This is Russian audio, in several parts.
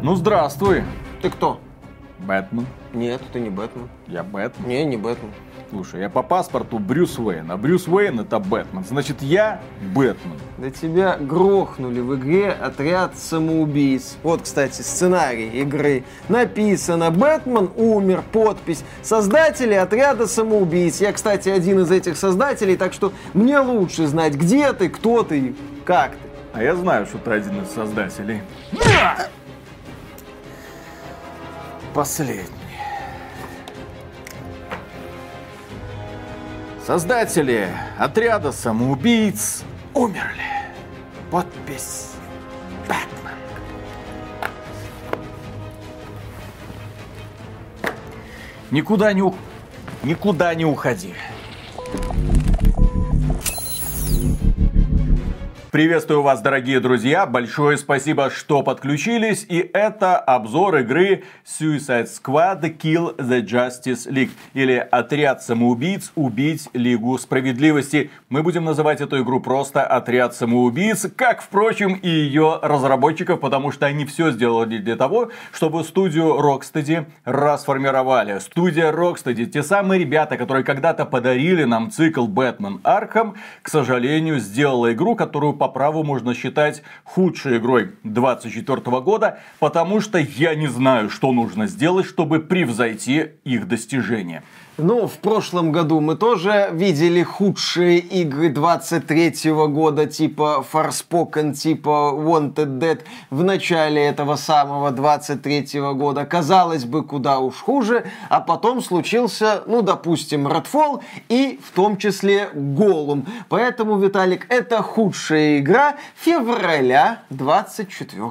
Ну, здравствуй, Ты кто? Бэтмен. Нет, ты не Бэтмен. Я Бэтмен. Не, не Бэтмен. Слушай, я по паспорту Брюс Уэйн, а Брюс Уэйн это Бэтмен. Значит, я Бэтмен. Да тебя грохнули в игре отряд самоубийц. Вот, кстати, сценарий игры. Написано «Бэтмен умер», подпись «Создатели отряда самоубийц». Я, кстати, один из этих создателей, так что мне лучше знать, где ты, кто ты и как ты. А я знаю, что ты один из создателей. Последний. Создатели отряда самоубийц умерли. Подпись Бэтмен. Никуда не, у- никуда не уходи. Приветствую вас, дорогие друзья. Большое спасибо, что подключились. И это обзор игры Suicide Squad Kill the Justice League. Или Отряд самоубийц убить Лигу Справедливости. Мы будем называть эту игру просто Отряд самоубийц, как, впрочем, и ее разработчиков, потому что они все сделали для того, чтобы студию Rocksteady расформировали. Студия Rocksteady, те самые ребята, которые когда-то подарили нам цикл Бэтмен Арkham, к сожалению, сделала игру, которую по праву можно считать худшей игрой 24 года, потому что я не знаю, что нужно сделать, чтобы превзойти их достижения. Ну, в прошлом году мы тоже видели худшие игры 23 года, типа Forspoken, типа Wanted Dead в начале этого самого 23 года. Казалось бы, куда уж хуже, а потом случился, ну, допустим, Redfall и в том числе Голум. Поэтому, Виталик, это худшая игра февраля 24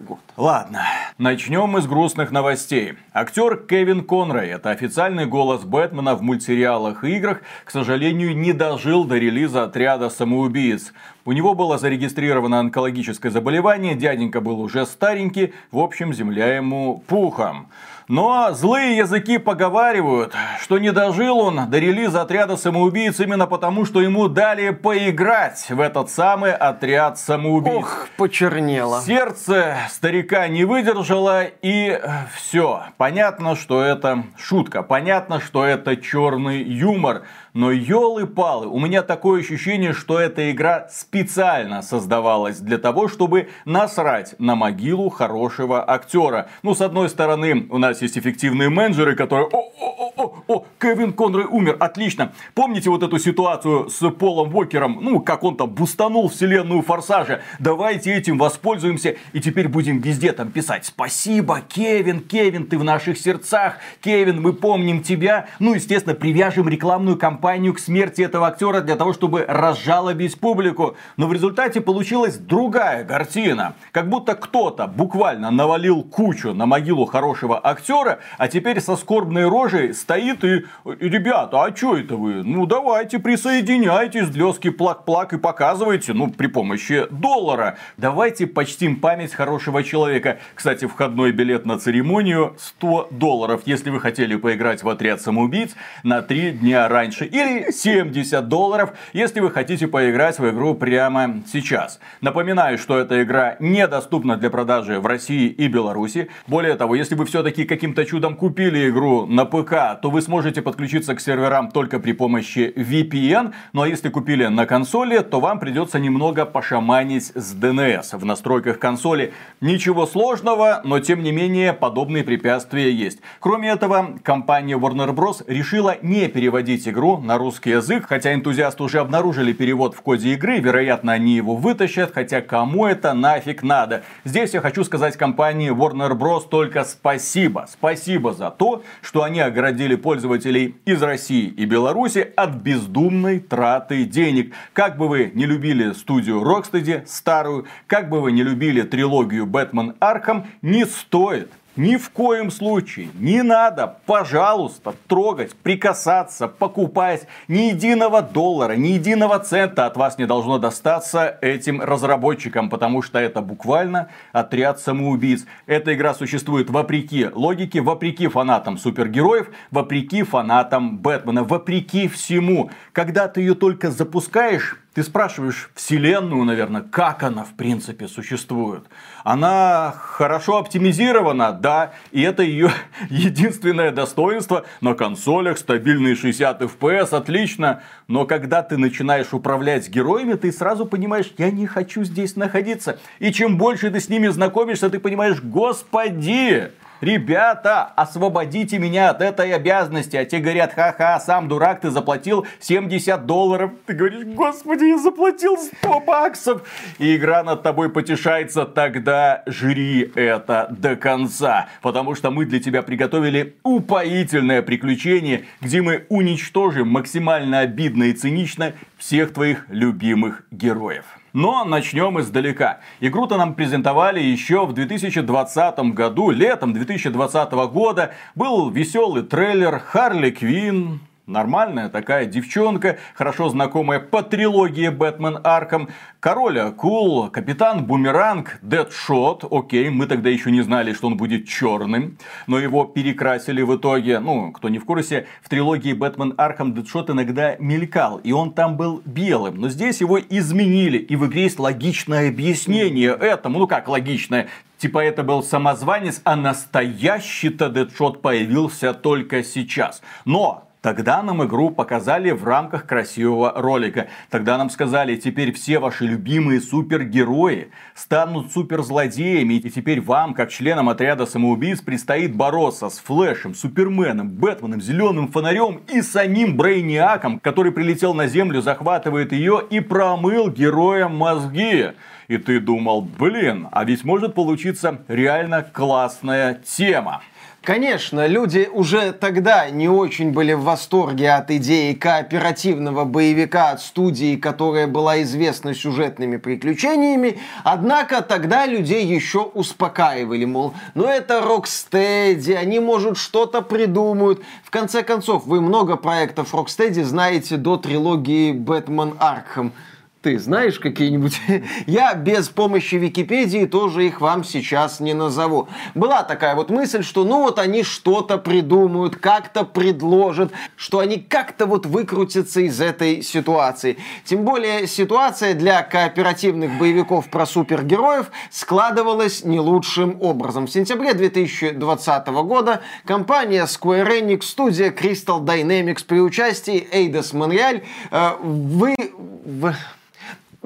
года. Ладно, начнем мы с грустных новостей. Актер Кевин Конрой, это официальный голос Бэтмена в мультсериалах и играх, к сожалению, не дожил до релиза отряда самоубийц. У него было зарегистрировано онкологическое заболевание, дяденька был уже старенький, в общем, земля ему пухом. Но злые языки поговаривают, что не дожил он до релиза отряда самоубийц именно потому, что ему дали поиграть в этот самый отряд самоубийц. Ох, почернело. Сердце старика не выдержало, и все. Понятно, что это шутка. Понятно, что это черный юмор. Но елы-палы, у меня такое ощущение, что эта игра специально создавалась для того, чтобы насрать на могилу хорошего актера. Ну, с одной стороны, у нас есть эффективные менеджеры, которые... О, о, о, о, о, Кевин Конрой умер, отлично. Помните вот эту ситуацию с Полом Уокером? Ну, как он там бустанул вселенную Форсажа. Давайте этим воспользуемся и теперь будем везде там писать «Спасибо, Кевин, Кевин, ты в наших сердцах, Кевин, мы помним тебя». Ну, естественно, привяжем рекламную кампанию к смерти этого актера для того, чтобы разжалобить публику. Но в результате получилась другая картина. Как будто кто-то буквально навалил кучу на могилу хорошего актера, а теперь со скорбной рожей стоит и «Ребята, а что это вы? Ну давайте присоединяйтесь, лёски плак-плак и показывайте, ну при помощи доллара. Давайте почтим память хорошего человека. Кстати, входной билет на церемонию 100 долларов, если вы хотели поиграть в отряд самоубийц на 3 дня раньше. Или 70 долларов, если вы хотите поиграть в игру прямо сейчас. Напоминаю, что эта игра недоступна для продажи в России и Беларуси. Более того, если вы все-таки каким-то чудом купили игру на ПК, то вы сможете подключиться к серверам только при помощи VPN. Ну а если купили на консоли, то вам придется немного пошаманить с DNS в настройках консоли. Ничего сложного, но тем не менее подобные препятствия есть. Кроме этого, компания Warner Bros. решила не переводить игру на русский язык, хотя энтузиасты уже обнаружили перевод в коде игры, вероятно они его вытащат, хотя кому это нафиг надо. Здесь я хочу сказать компании Warner Bros. только спасибо. Спасибо за то, что они оградили пользователей из России и Беларуси от бездумной траты денег. Как бы вы не любили студию Rocksteady, старую, как бы вы не любили трилогию Бэтмен Архам, не стоит Ни в коем случае не надо, пожалуйста, трогать, прикасаться, покупать ни единого доллара, ни единого цента от вас не должно достаться этим разработчикам, потому что это буквально отряд самоубийц. Эта игра существует вопреки логике, вопреки фанатам супергероев, вопреки фанатам Бэтмена, вопреки всему. Когда ты ее только запускаешь, ты спрашиваешь Вселенную, наверное, как она в принципе существует. Она хорошо оптимизирована, да, и это ее единственное достоинство. На консолях стабильные 60 FPS, отлично. Но когда ты начинаешь управлять героями, ты сразу понимаешь, я не хочу здесь находиться. И чем больше ты с ними знакомишься, ты понимаешь, господи, ребята, освободите меня от этой обязанности. А те говорят, ха-ха, сам дурак, ты заплатил 70 долларов. Ты говоришь, господи, я заплатил 100 баксов. И игра над тобой потешается, тогда жри это до конца. Потому что мы для тебя приготовили упоительное приключение, где мы уничтожим максимально обидно и цинично всех твоих любимых героев. Но начнем издалека. Игру-то нам презентовали еще в 2020 году, летом 2020 года. Был веселый трейлер Харли Квин, Нормальная такая девчонка, хорошо знакомая по трилогии Бэтмен Арком. Король Акул, Капитан Бумеранг, Дэдшот. Окей, мы тогда еще не знали, что он будет черным, но его перекрасили в итоге. Ну, кто не в курсе, в трилогии Бэтмен Арком Дэдшот иногда мелькал, и он там был белым. Но здесь его изменили, и в игре есть логичное объяснение этому. Ну как логичное? Типа это был самозванец, а настоящий-то Дэдшот появился только сейчас. Но Тогда нам игру показали в рамках красивого ролика. Тогда нам сказали, теперь все ваши любимые супергерои станут суперзлодеями. И теперь вам, как членам отряда самоубийц, предстоит бороться с Флэшем, Суперменом, Бэтменом, Зеленым Фонарем и самим Брейниаком, который прилетел на Землю, захватывает ее и промыл героям мозги. И ты думал, блин, а ведь может получиться реально классная тема. Конечно, люди уже тогда не очень были в восторге от идеи кооперативного боевика от студии, которая была известна сюжетными приключениями, однако тогда людей еще успокаивали, мол, ну это Rocksteady, они, может, что-то придумают. В конце концов, вы много проектов Rocksteady знаете до трилогии Бэтмен Аркхем ты знаешь какие-нибудь? Я без помощи Википедии тоже их вам сейчас не назову. Была такая вот мысль, что ну вот они что-то придумают, как-то предложат, что они как-то вот выкрутятся из этой ситуации. Тем более ситуация для кооперативных боевиков про супергероев складывалась не лучшим образом. В сентябре 2020 года компания Square Enix, студия Crystal Dynamics при участии Eidos Montreal э, вы... В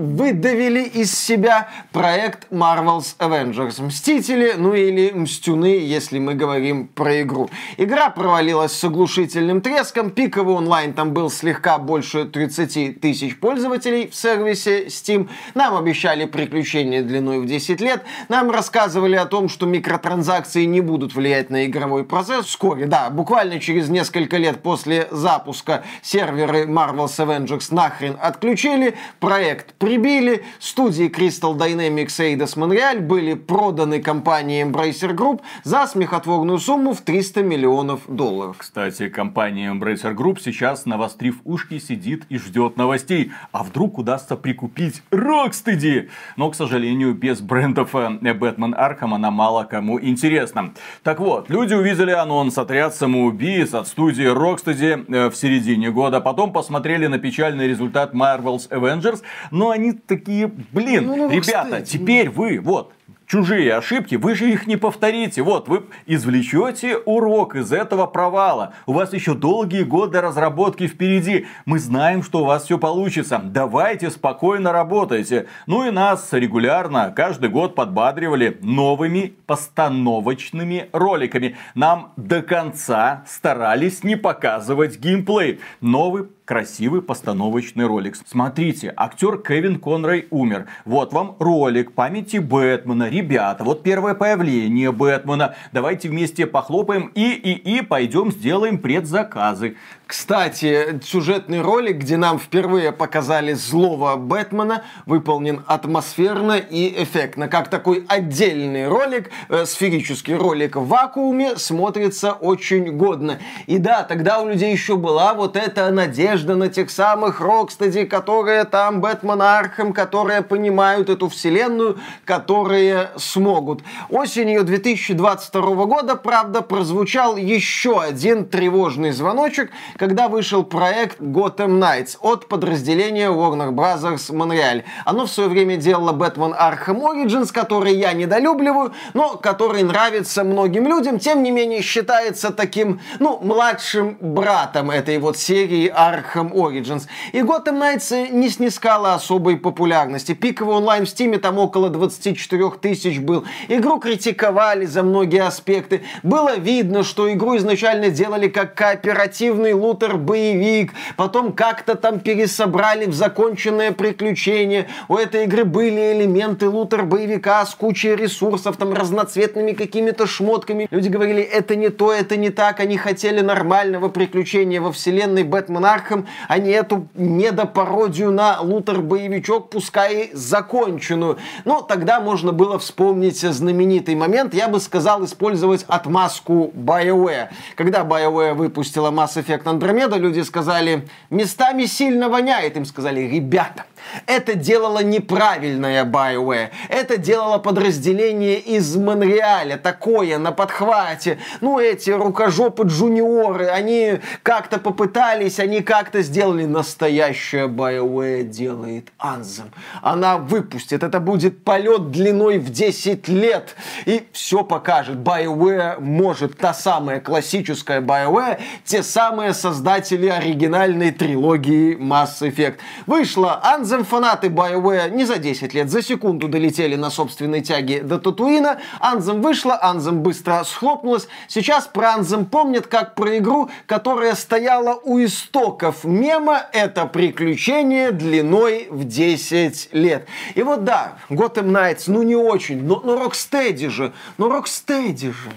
выдавили из себя проект Marvel's Avengers. Мстители, ну или Мстюны, если мы говорим про игру. Игра провалилась с оглушительным треском. Пиковый онлайн там был слегка больше 30 тысяч пользователей в сервисе Steam. Нам обещали приключения длиной в 10 лет. Нам рассказывали о том, что микротранзакции не будут влиять на игровой процесс. Вскоре, да, буквально через несколько лет после запуска серверы Marvel's Avengers нахрен отключили. Проект прибили. Студии Crystal Dynamics и Eidos Montreal были проданы компании Embracer Group за смехотворную сумму в 300 миллионов долларов. Кстати, компания Embracer Group сейчас, навострив ушки, сидит и ждет новостей. А вдруг удастся прикупить Rocksteady? Но, к сожалению, без брендов Batman э, Arkham она мало кому интересна. Так вот, люди увидели анонс «Отряд самоубийц» от студии Rocksteady э, в середине года. Потом посмотрели на печальный результат Marvel's Avengers, но они они такие, блин, ну, ну, ребята, кстати. теперь вы, вот, чужие ошибки, вы же их не повторите. Вот, вы извлечете урок из этого провала. У вас еще долгие годы разработки впереди. Мы знаем, что у вас все получится. Давайте спокойно работайте. Ну и нас регулярно каждый год подбадривали новыми постановочными роликами. Нам до конца старались не показывать геймплей. Новый красивый постановочный ролик. Смотрите, актер Кевин Конрой умер. Вот вам ролик памяти Бэтмена. Ребята, вот первое появление Бэтмена. Давайте вместе похлопаем и и и пойдем сделаем предзаказы. Кстати, сюжетный ролик, где нам впервые показали злого Бэтмена, выполнен атмосферно и эффектно. Как такой отдельный ролик, э, сферический ролик в вакууме, смотрится очень годно. И да, тогда у людей еще была вот эта надежда на тех самых Рокстеди, которые там Бэтмен Архем, которые понимают эту вселенную, которые смогут. Осенью 2022 года, правда, прозвучал еще один тревожный звоночек, когда вышел проект Gotham Knights от подразделения Warner Bros. Montreal. Оно в свое время делало Batman Arkham Origins, который я недолюбливаю, но который нравится многим людям, тем не менее считается таким, ну, младшим братом этой вот серии Arkham Origins. И Gotham Knights не снискала особой популярности. Пиковый онлайн в Стиме там около 24 тысяч был. Игру критиковали за многие аспекты. Было видно, что игру изначально делали как кооперативный лутер-боевик, потом как-то там пересобрали в законченное приключение. У этой игры были элементы лутер-боевика с кучей ресурсов, там разноцветными какими-то шмотками. Люди говорили, это не то, это не так. Они хотели нормального приключения во вселенной Batman Arkham, а не эту недопародию на looter-боевичок, пускай законченную. Но тогда можно было вспомнить знаменитый момент, я бы сказал, использовать отмазку BioWare. Когда BioWare выпустила Mass Effect Andromeda, люди сказали, местами сильно воняет. Им сказали, ребята, это делало неправильное BioWare. Это делало подразделение из Монреаля, такое, на подхвате. Ну, эти рукожопы junior ы, они как-то попытались, они как-то сделали. Настоящее BioWare делает Anthem. Она выпустит, это будет полет длиной в 10 лет. И все покажет. BioWare может, та самая классическая BioWare, те самые создатели оригинальной трилогии Mass Effect. Вышла Anthem Anthem фанаты BioWare не за 10 лет, за секунду долетели на собственной тяге до Татуина. Anthem вышла, Anthem быстро схлопнулась. Сейчас про Anthem помнят как про игру, которая стояла у истоков мема. Это приключение длиной в 10 лет. И вот да, Gotham Knights, ну не очень, но, но Rocksteady же, но Rocksteady же.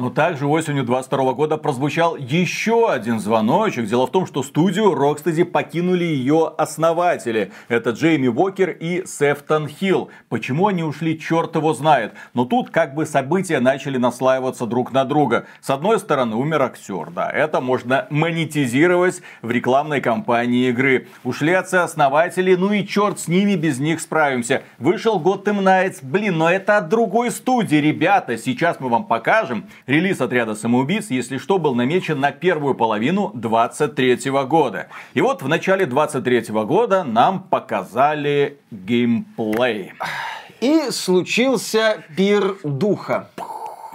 Но также осенью 22 года прозвучал еще один звоночек. Дело в том, что студию Rocksteady покинули ее основатели. Это Джейми Уокер и Сефтон Хилл. Почему они ушли, черт его знает. Но тут как бы события начали наслаиваться друг на друга. С одной стороны, умер актер. Да, это можно монетизировать в рекламной кампании игры. Ушли отцы-основатели, ну и черт с ними, без них справимся. Вышел Gotham Knights. Блин, но это от другой студии, ребята. Сейчас мы вам покажем Релиз отряда самоубийц, если что, был намечен на первую половину 23 года. И вот в начале 23 года нам показали геймплей. И случился пир духа.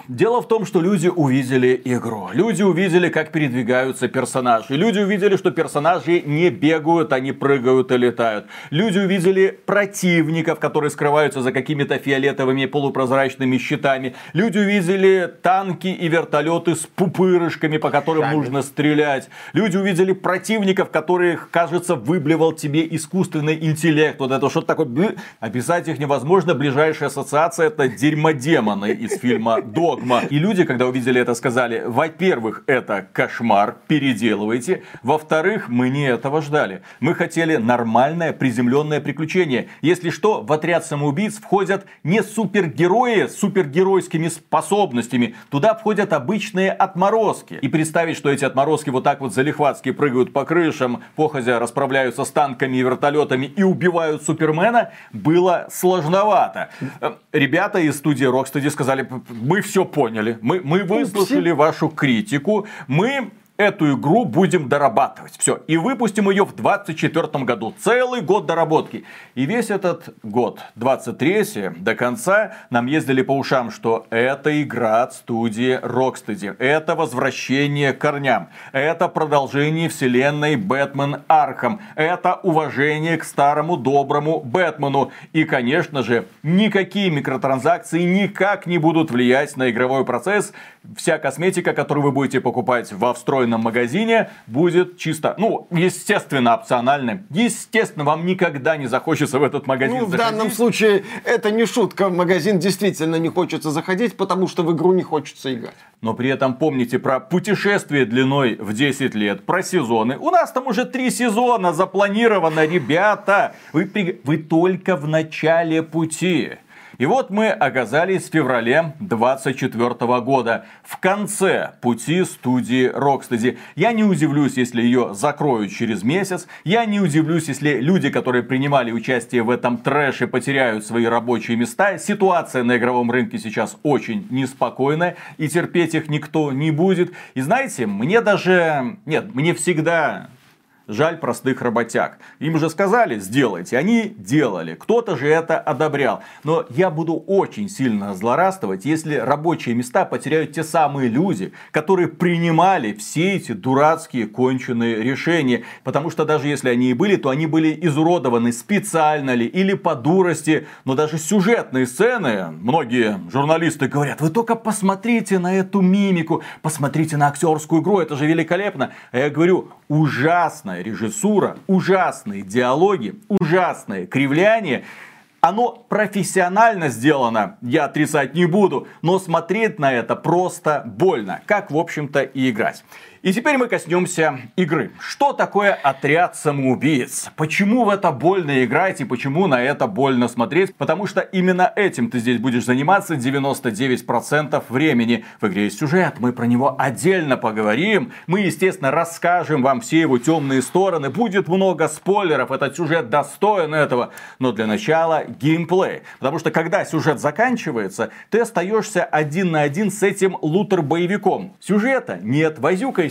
Дело в том, что люди увидели игру. Люди увидели, как передвигаются персонажи. Люди увидели, что персонажи не бегают, они прыгают и летают. Люди увидели противников, которые скрываются за какими-то фиолетовыми полупрозрачными щитами. Люди увидели танки и вертолеты с пупырышками, по которым Шами. нужно стрелять. Люди увидели противников, которых, кажется, выблевал тебе искусственный интеллект. Вот это что-то такое. Описать их невозможно. Ближайшая ассоциация это дерьмодемоны из фильма До догма. И люди, когда увидели это, сказали, во-первых, это кошмар, переделывайте. Во-вторых, мы не этого ждали. Мы хотели нормальное приземленное приключение. Если что, в отряд самоубийц входят не супергерои с супергеройскими способностями. Туда входят обычные отморозки. И представить, что эти отморозки вот так вот залихватски прыгают по крышам, похозя расправляются с танками и вертолетами и убивают Супермена, было сложновато. Э, ребята из студии Rocksteady сказали, мы все поняли, мы, мы выслушали вашу критику, мы эту игру будем дорабатывать. Все. И выпустим ее в 2024 году. Целый год доработки. И весь этот год, 23 до конца, нам ездили по ушам, что это игра от студии Rocksteady. Это возвращение к корням. Это продолжение вселенной Batman Arkham. Это уважение к старому доброму Бэтмену. И, конечно же, никакие микротранзакции никак не будут влиять на игровой процесс вся косметика, которую вы будете покупать во встроенном магазине, будет чисто, ну, естественно, опциональным. Естественно, вам никогда не захочется в этот магазин Ну, в заходить. данном случае это не шутка. В магазин действительно не хочется заходить, потому что в игру не хочется играть. Но при этом помните про путешествие длиной в 10 лет, про сезоны. У нас там уже три сезона запланировано, ребята. Вы, при- вы только в начале пути. И вот мы оказались в феврале 24 года, в конце пути студии Rocksteady. Я не удивлюсь, если ее закроют через месяц. Я не удивлюсь, если люди, которые принимали участие в этом трэше, потеряют свои рабочие места. Ситуация на игровом рынке сейчас очень неспокойная, и терпеть их никто не будет. И знаете, мне даже... Нет, мне всегда Жаль простых работяг. Им уже сказали, сделайте. Они делали. Кто-то же это одобрял. Но я буду очень сильно злорадствовать, если рабочие места потеряют те самые люди, которые принимали все эти дурацкие конченые решения. Потому что даже если они и были, то они были изуродованы специально ли или по дурости. Но даже сюжетные сцены, многие журналисты говорят, вы только посмотрите на эту мимику, посмотрите на актерскую игру, это же великолепно. А я говорю, ужасная режиссура, ужасные диалоги, ужасное кривляние. Оно профессионально сделано, я отрицать не буду, но смотреть на это просто больно, как в общем-то и играть. И теперь мы коснемся игры. Что такое отряд самоубийц? Почему в это больно играть и почему на это больно смотреть? Потому что именно этим ты здесь будешь заниматься 99% времени. В игре есть сюжет, мы про него отдельно поговорим. Мы, естественно, расскажем вам все его темные стороны. Будет много спойлеров, этот сюжет достоин этого. Но для начала геймплей. Потому что когда сюжет заканчивается, ты остаешься один на один с этим лутер-боевиком. Сюжета нет,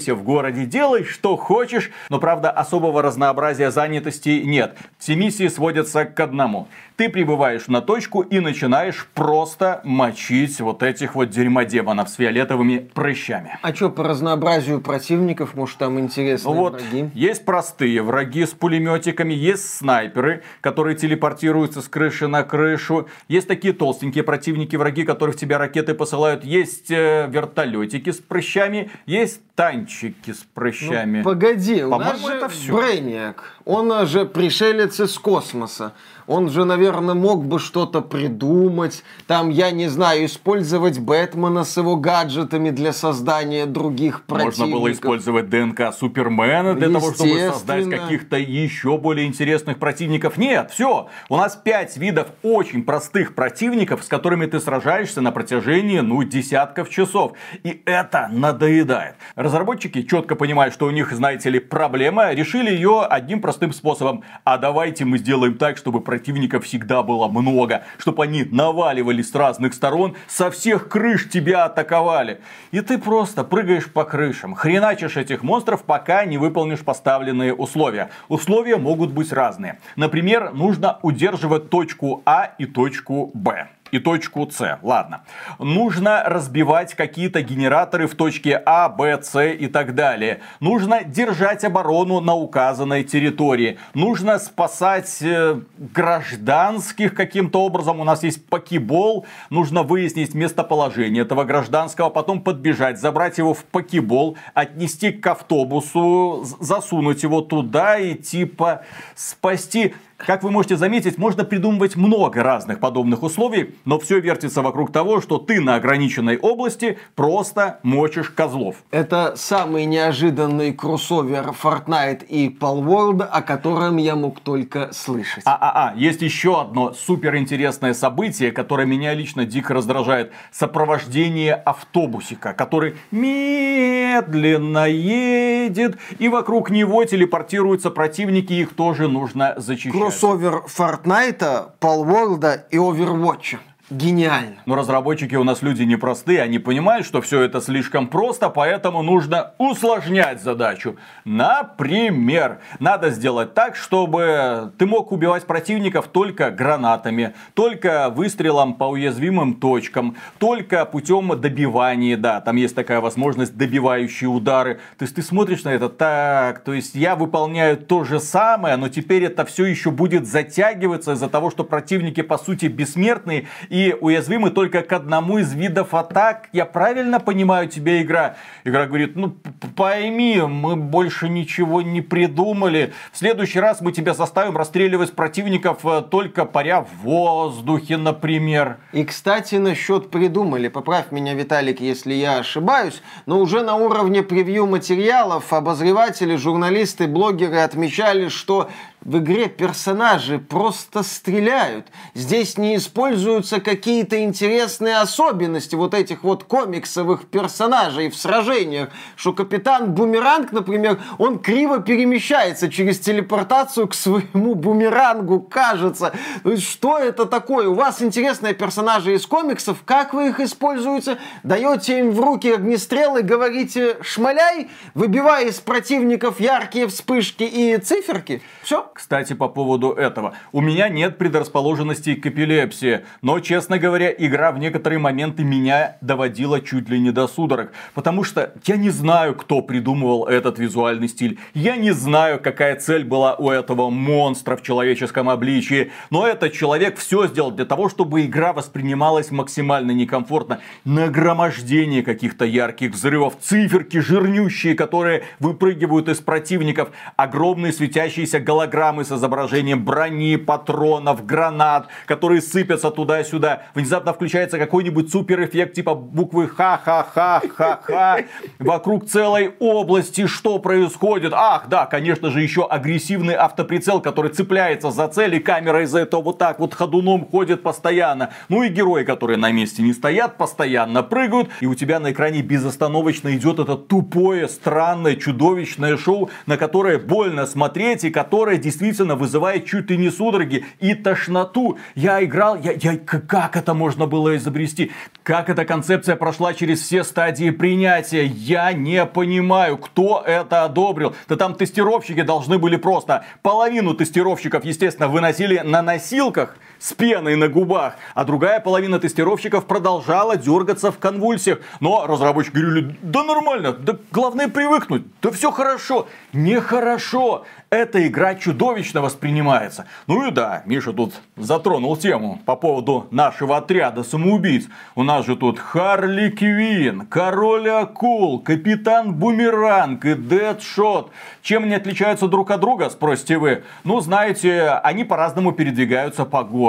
возюкайся в городе, делай что хочешь, но правда особого разнообразия занятости нет. Все миссии сводятся к одному. Ты прибываешь на точку и начинаешь просто мочить вот этих вот дерьмодемонов с фиолетовыми прыщами. А что по разнообразию противников? Может, там интересные вот, враги? есть простые враги с пулеметиками, есть снайперы, которые телепортируются с крыши на крышу, есть такие толстенькие противники, враги, которые в тебя ракеты посылают, есть э, вертолетики с прыщами, есть танчики с прыщами. Ну, погоди, у нас же это всё. Брейниак. Он же пришелец из космоса. Он же, наверное, мог бы что-то придумать. Там, я не знаю, использовать Бэтмена с его гаджетами для создания других противников. Можно было использовать ДНК Супермена для того, чтобы создать каких-то еще более интересных противников. Нет, все. У нас пять видов очень простых противников, с которыми ты сражаешься на протяжении, ну, десятков часов. И это надоедает. Разработчики, четко понимая, что у них, знаете ли, проблема, решили ее одним простым способом. А давайте мы сделаем так, чтобы противников всегда было много, чтобы они наваливались с разных сторон, со всех крыш тебя атаковали. И ты просто прыгаешь по крышам, хреначишь этих монстров, пока не выполнишь поставленные условия. Условия могут быть разные. Например, нужно удерживать точку А и точку Б и точку С. Ладно. Нужно разбивать какие-то генераторы в точке А, Б, С и так далее. Нужно держать оборону на указанной территории. Нужно спасать э, гражданских каким-то образом. У нас есть покебол. Нужно выяснить местоположение этого гражданского, потом подбежать, забрать его в покебол, отнести к автобусу, засунуть его туда и типа спасти. Как вы можете заметить, можно придумывать много разных подобных условий, но все вертится вокруг того, что ты на ограниченной области просто мочишь козлов. Это самый неожиданный кроссовер Fortnite и Palworld, о котором я мог только слышать. А-а-а, есть еще одно суперинтересное событие, которое меня лично дико раздражает. Сопровождение автобусика, который медленно едет, и вокруг него телепортируются противники, их тоже нужно зачищать. Кроссовер Fortnite, Palworld и Overwatch. Гениально. Но разработчики у нас люди непростые, они понимают, что все это слишком просто, поэтому нужно усложнять задачу. Например, надо сделать так, чтобы ты мог убивать противников только гранатами, только выстрелом по уязвимым точкам, только путем добивания, да, там есть такая возможность, добивающие удары. То есть ты смотришь на это так, то есть я выполняю то же самое, но теперь это все еще будет затягиваться из-за того, что противники по сути бессмертные, и уязвимы только к одному из видов атак. Я правильно понимаю тебя, игра? Игра говорит, ну пойми, мы больше ничего не придумали. В следующий раз мы тебя заставим расстреливать противников э, только паря в воздухе, например. И, кстати, насчет придумали. Поправь меня, Виталик, если я ошибаюсь, но уже на уровне превью материалов обозреватели, журналисты, блогеры отмечали, что в игре персонажи просто стреляют. Здесь не используются какие-то интересные особенности вот этих вот комиксовых персонажей в сражениях. Что капитан Бумеранг, например, он криво перемещается через телепортацию к своему бумерангу, кажется. Что это такое? У вас интересные персонажи из комиксов, как вы их используете? Даете им в руки огнестрелы, говорите «шмаляй», выбивая из противников яркие вспышки и циферки? Все? Кстати, по поводу этого. У меня нет предрасположенности к эпилепсии, но, честно говоря, игра в некоторые моменты меня доводила чуть ли не до судорог. Потому что я не знаю, кто придумывал этот визуальный стиль. Я не знаю, какая цель была у этого монстра в человеческом обличии. Но этот человек все сделал для того, чтобы игра воспринималась максимально некомфортно. Нагромождение каких-то ярких взрывов, циферки жирнющие, которые выпрыгивают из противников, огромные светящиеся голограммы голограммы с изображением брони, патронов, гранат, которые сыпятся туда-сюда. Внезапно включается какой-нибудь супер эффект типа буквы ха-ха-ха-ха-ха. Вокруг целой области что происходит? Ах, да, конечно же, еще агрессивный автоприцел, который цепляется за цель, и камера из-за этого вот так вот ходуном ходит постоянно. Ну и герои, которые на месте не стоят, постоянно прыгают, и у тебя на экране безостановочно идет это тупое, странное, чудовищное шоу, на которое больно смотреть и которое действительно вызывает чуть ли не судороги и тошноту. Я играл, я, я, как это можно было изобрести? Как эта концепция прошла через все стадии принятия? Я не понимаю, кто это одобрил. Да там тестировщики должны были просто половину тестировщиков, естественно, выносили на носилках с пеной на губах, а другая половина тестировщиков продолжала дергаться в конвульсиях. Но разработчики говорили, да нормально, да главное привыкнуть, да все хорошо. Нехорошо эта игра чудовищно воспринимается. Ну и да, Миша тут затронул тему по поводу нашего отряда самоубийц. У нас же тут Харли Квин, Король Акул, Капитан Бумеранг и Дэдшот. Чем они отличаются друг от друга, спросите вы? Ну, знаете, они по-разному передвигаются по городу.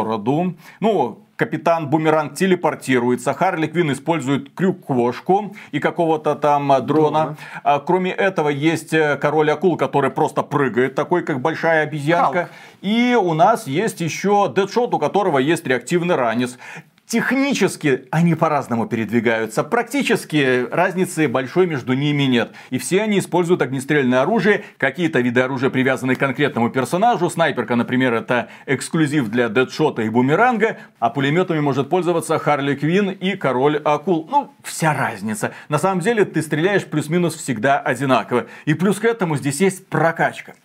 Ну, Капитан Бумеранг телепортируется, Харли Квин использует крюк-кошку и какого-то там дрона. А, кроме этого есть э, король акул, который просто прыгает, такой как большая обезьянка. Халк. И у нас есть еще Дэдшот, у которого есть реактивный ранец. Технически они по-разному передвигаются. Практически разницы большой между ними нет. И все они используют огнестрельное оружие. Какие-то виды оружия привязаны к конкретному персонажу. Снайперка, например, это эксклюзив для Дэдшота и Бумеранга. А пулеметами может пользоваться Харли Квин и Король Акул. Ну, вся разница. На самом деле ты стреляешь плюс-минус всегда одинаково. И плюс к этому здесь есть прокачка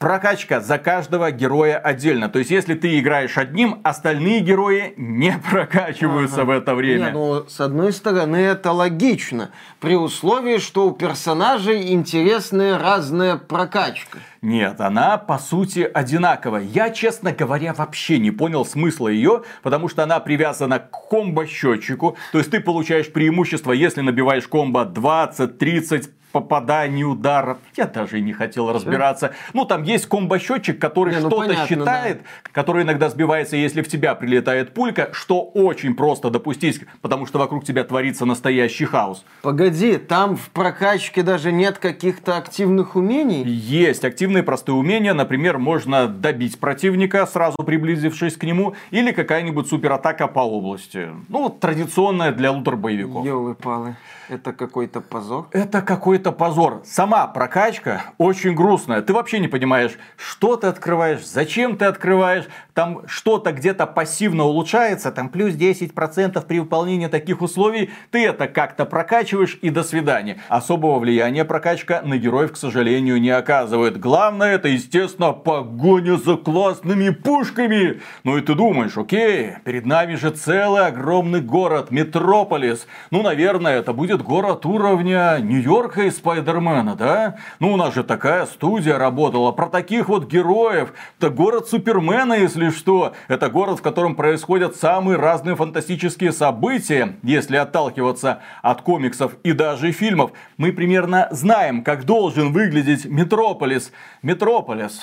прокачка за каждого героя отдельно. То есть, если ты играешь одним, остальные герои не прокачиваются ага. в это время. Не, ну, с одной стороны, это логично. При условии, что у персонажей интересная разная прокачка. Нет, она по сути одинаковая. Я, честно говоря, вообще не понял смысла ее, потому что она привязана к комбо-счетчику. То есть ты получаешь преимущество, если набиваешь комбо 20, 30, попаданий, ударов. Я даже не хотел разбираться. Ну, там есть комбо-счетчик, который ну, что-то считает, да. который иногда сбивается, если в тебя прилетает пулька, что очень просто допустить, потому что вокруг тебя творится настоящий хаос. Погоди, там в прокачке даже нет каких-то активных умений? Есть активные простые умения. Например, можно добить противника, сразу приблизившись к нему, или какая-нибудь суператака по области. Ну, традиционная для лутер-боевиков. Ёлы-палы. Это какой-то позор? Это какой-то позор. Сама прокачка очень грустная. Ты вообще не понимаешь, что ты открываешь, зачем ты открываешь. Там что-то где-то пассивно улучшается, там плюс 10% при выполнении таких условий. Ты это как-то прокачиваешь и до свидания. Особого влияния прокачка на героев, к сожалению, не оказывает. Главное это, естественно, погоня за классными пушками. Ну и ты думаешь, окей, перед нами же целый огромный город, метрополис. Ну, наверное, это будет город уровня Нью-Йорка из Спайдермена, да? Ну, у нас же такая студия работала. Про таких вот героев. Это город Супермена, если что. Это город, в котором происходят самые разные фантастические события, если отталкиваться от комиксов и даже фильмов. Мы примерно знаем, как должен выглядеть Метрополис. Метрополис.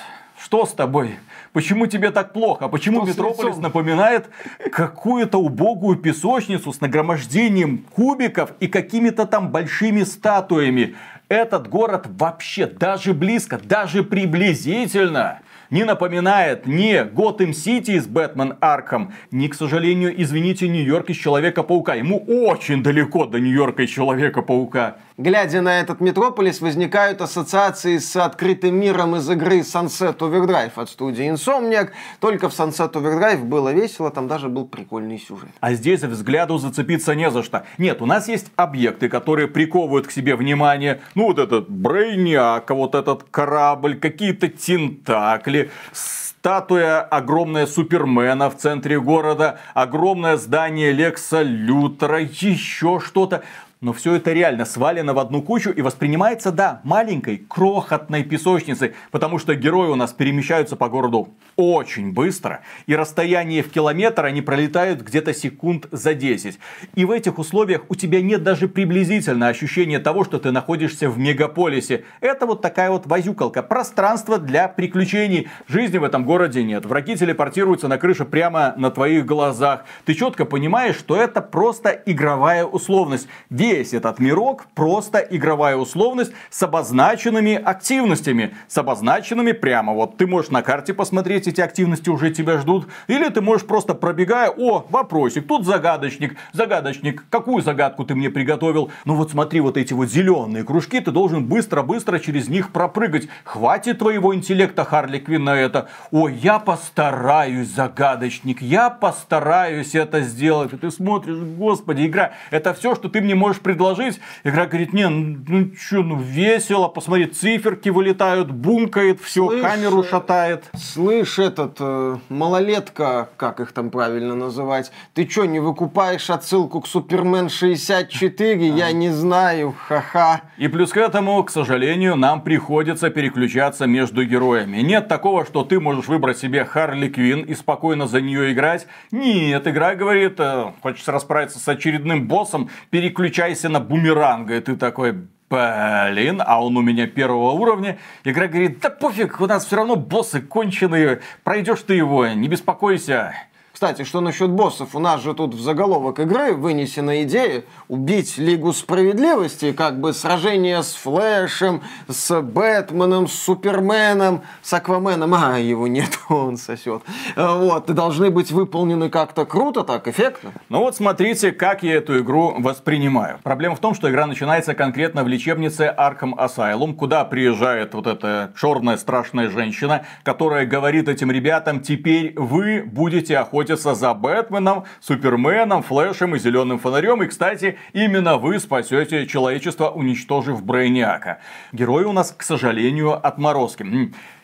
Что с тобой? Почему тебе так плохо? Почему Что Метрополис напоминает какую-то убогую песочницу с нагромождением кубиков и какими-то там большими статуями? Этот город вообще даже близко, даже приблизительно не напоминает ни Готэм Сити из Бэтмен Арком, ни, к сожалению, извините, Нью-Йорк из Человека-паука. Ему очень далеко до Нью-Йорка из Человека-паука. Глядя на этот Метрополис, возникают ассоциации с открытым миром из игры Sunset Overdrive от студии Insomniac. Только в Sunset Overdrive было весело, там даже был прикольный сюжет. А здесь взгляду зацепиться не за что. Нет, у нас есть объекты, которые приковывают к себе внимание. Ну, вот этот Брейняк, вот этот корабль, какие-то тентакли, статуя огромная Супермена в центре города, огромное здание Лекса Лютера, еще что-то. Но все это реально свалено в одну кучу и воспринимается, да, маленькой, крохотной песочницей, потому что герои у нас перемещаются по городу очень быстро, и расстояние в километр они пролетают где-то секунд за 10. И в этих условиях у тебя нет даже приблизительно ощущения того, что ты находишься в мегаполисе. Это вот такая вот возюкалка, пространство для приключений. Жизни в этом городе нет. Враги телепортируются на крыше прямо на твоих глазах. Ты четко понимаешь, что это просто игровая условность весь этот мирок просто игровая условность с обозначенными активностями. С обозначенными прямо вот. Ты можешь на карте посмотреть, эти активности уже тебя ждут. Или ты можешь просто пробегая, о, вопросик, тут загадочник. Загадочник, какую загадку ты мне приготовил? Ну вот смотри, вот эти вот зеленые кружки, ты должен быстро-быстро через них пропрыгать. Хватит твоего интеллекта, Харли Квин, на это. Ой, я постараюсь, загадочник, я постараюсь это сделать. И ты смотришь, господи, игра, это все, что ты мне можешь можешь предложить? Игра говорит, не, ну, ну что, ну весело, посмотри, циферки вылетают, бумкает, все, слышь, камеру шатает. Слышь, этот, э, малолетка, как их там правильно называть, ты что, не выкупаешь отсылку к Супермен 64? Я не знаю, ха-ха. И плюс к этому, к сожалению, нам приходится переключаться между героями. Нет такого, что ты можешь выбрать себе Харли Квин и спокойно за нее играть. Нет, игра говорит, э, хочешь расправиться с очередным боссом, переключай переключайся на бумеранга. И ты такой, блин, а он у меня первого уровня. Игра говорит, да пофиг, у нас все равно боссы конченые, пройдешь ты его, не беспокойся. Кстати, что насчет боссов? У нас же тут в заголовок игры вынесена идея убить Лигу Справедливости, как бы сражение с Флэшем, с Бэтменом, с Суперменом, с Акваменом. А, его нет, он сосет. Вот, и должны быть выполнены как-то круто, так, эффектно. Ну вот смотрите, как я эту игру воспринимаю. Проблема в том, что игра начинается конкретно в лечебнице Arkham Asylum, куда приезжает вот эта черная страшная женщина, которая говорит этим ребятам, теперь вы будете охотиться охотиться за Бэтменом, Суперменом, Флэшем и Зеленым Фонарем. И, кстати, именно вы спасете человечество, уничтожив Брейниака. Герои у нас, к сожалению, отморозки.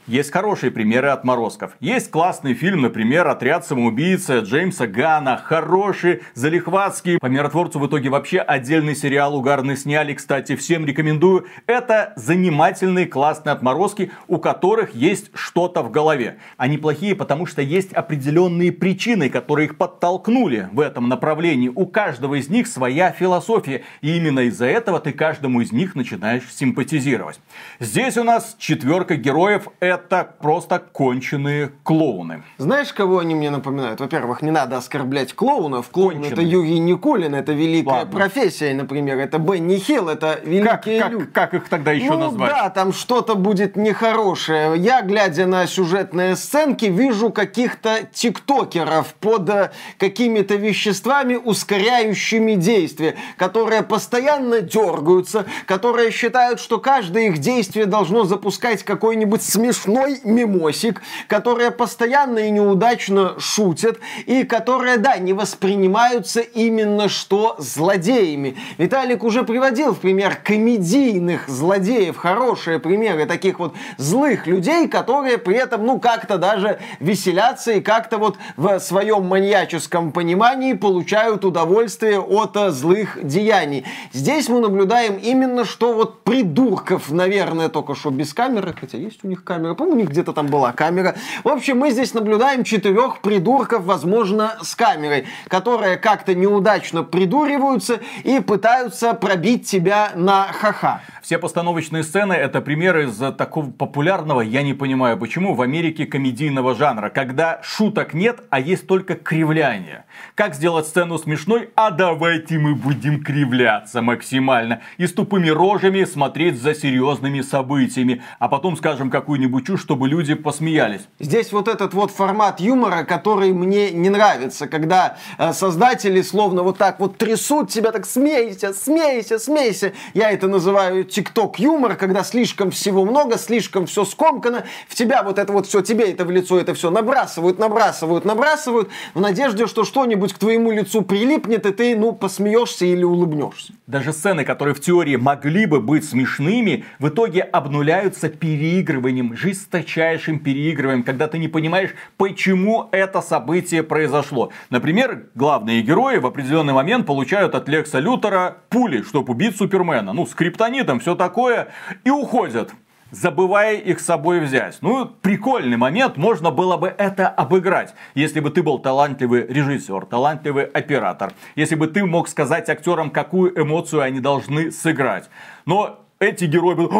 Есть хорошие примеры отморозков. Есть классный фильм, например, «Отряд самоубийцы» Джеймса Гана. Хороший, залихватский. По миротворцу в итоге вообще отдельный сериал угарный сняли. Кстати, всем рекомендую. Это занимательные, классные отморозки, у которых есть что-то в голове. Они плохие, потому что есть определенные причины, которые их подтолкнули в этом направлении. У каждого из них своя философия. И именно из-за этого ты каждому из них начинаешь симпатизировать. Здесь у нас четверка героев это просто конченые клоуны. Знаешь, кого они мне напоминают? Во-первых, не надо оскорблять клоунов. Клоун Конченые. это Юрий Никулин, это великая Ладно. профессия, например. Это Бенни Хилл, это великие как, люди. Как, как их тогда еще ну, назвать? да, там что-то будет нехорошее. Я, глядя на сюжетные сценки, вижу каких-то тиктокеров под э, какими-то веществами, ускоряющими действия, которые постоянно дергаются, которые считают, что каждое их действие должно запускать какой-нибудь смешной смешной мимосик, которая постоянно и неудачно шутят, и которые, да, не воспринимаются именно что злодеями. Виталик уже приводил в пример комедийных злодеев, хорошие примеры таких вот злых людей, которые при этом, ну, как-то даже веселятся и как-то вот в своем маньяческом понимании получают удовольствие от э, злых деяний. Здесь мы наблюдаем именно что вот придурков, наверное, только что без камеры, хотя есть у них камера, по-моему, у них где-то там была камера. В общем, мы здесь наблюдаем четырех придурков, возможно, с камерой, которые как-то неудачно придуриваются и пытаются пробить тебя на ха-ха. Все постановочные сцены это примеры из такого популярного, я не понимаю почему, в Америке комедийного жанра, когда шуток нет, а есть только кривляние. Как сделать сцену смешной? А давайте мы будем кривляться максимально и с тупыми рожами смотреть за серьезными событиями, а потом скажем какую-нибудь чушь, чтобы люди посмеялись. Здесь вот этот вот формат юмора, который мне не нравится, когда э, создатели словно вот так вот трясут тебя, так смейся, смейся, смейся. Я это называю тикток юмор, когда слишком всего много, слишком все скомкано, в тебя вот это вот все, тебе это в лицо это все набрасывают, набрасывают, набрасывают, в надежде, что что-нибудь к твоему лицу прилипнет, и ты, ну, посмеешься или улыбнешься. Даже сцены, которые в теории могли бы быть смешными, в итоге обнуляются переигрыванием, жесточайшим переигрыванием, когда ты не понимаешь, почему это событие произошло. Например, главные герои в определенный момент получают от Лекса Лютера пули, чтобы убить Супермена. Ну, с криптонитом, все такое, и уходят забывая их с собой взять. Ну, прикольный момент, можно было бы это обыграть, если бы ты был талантливый режиссер, талантливый оператор, если бы ты мог сказать актерам, какую эмоцию они должны сыграть. Но эти герои будут,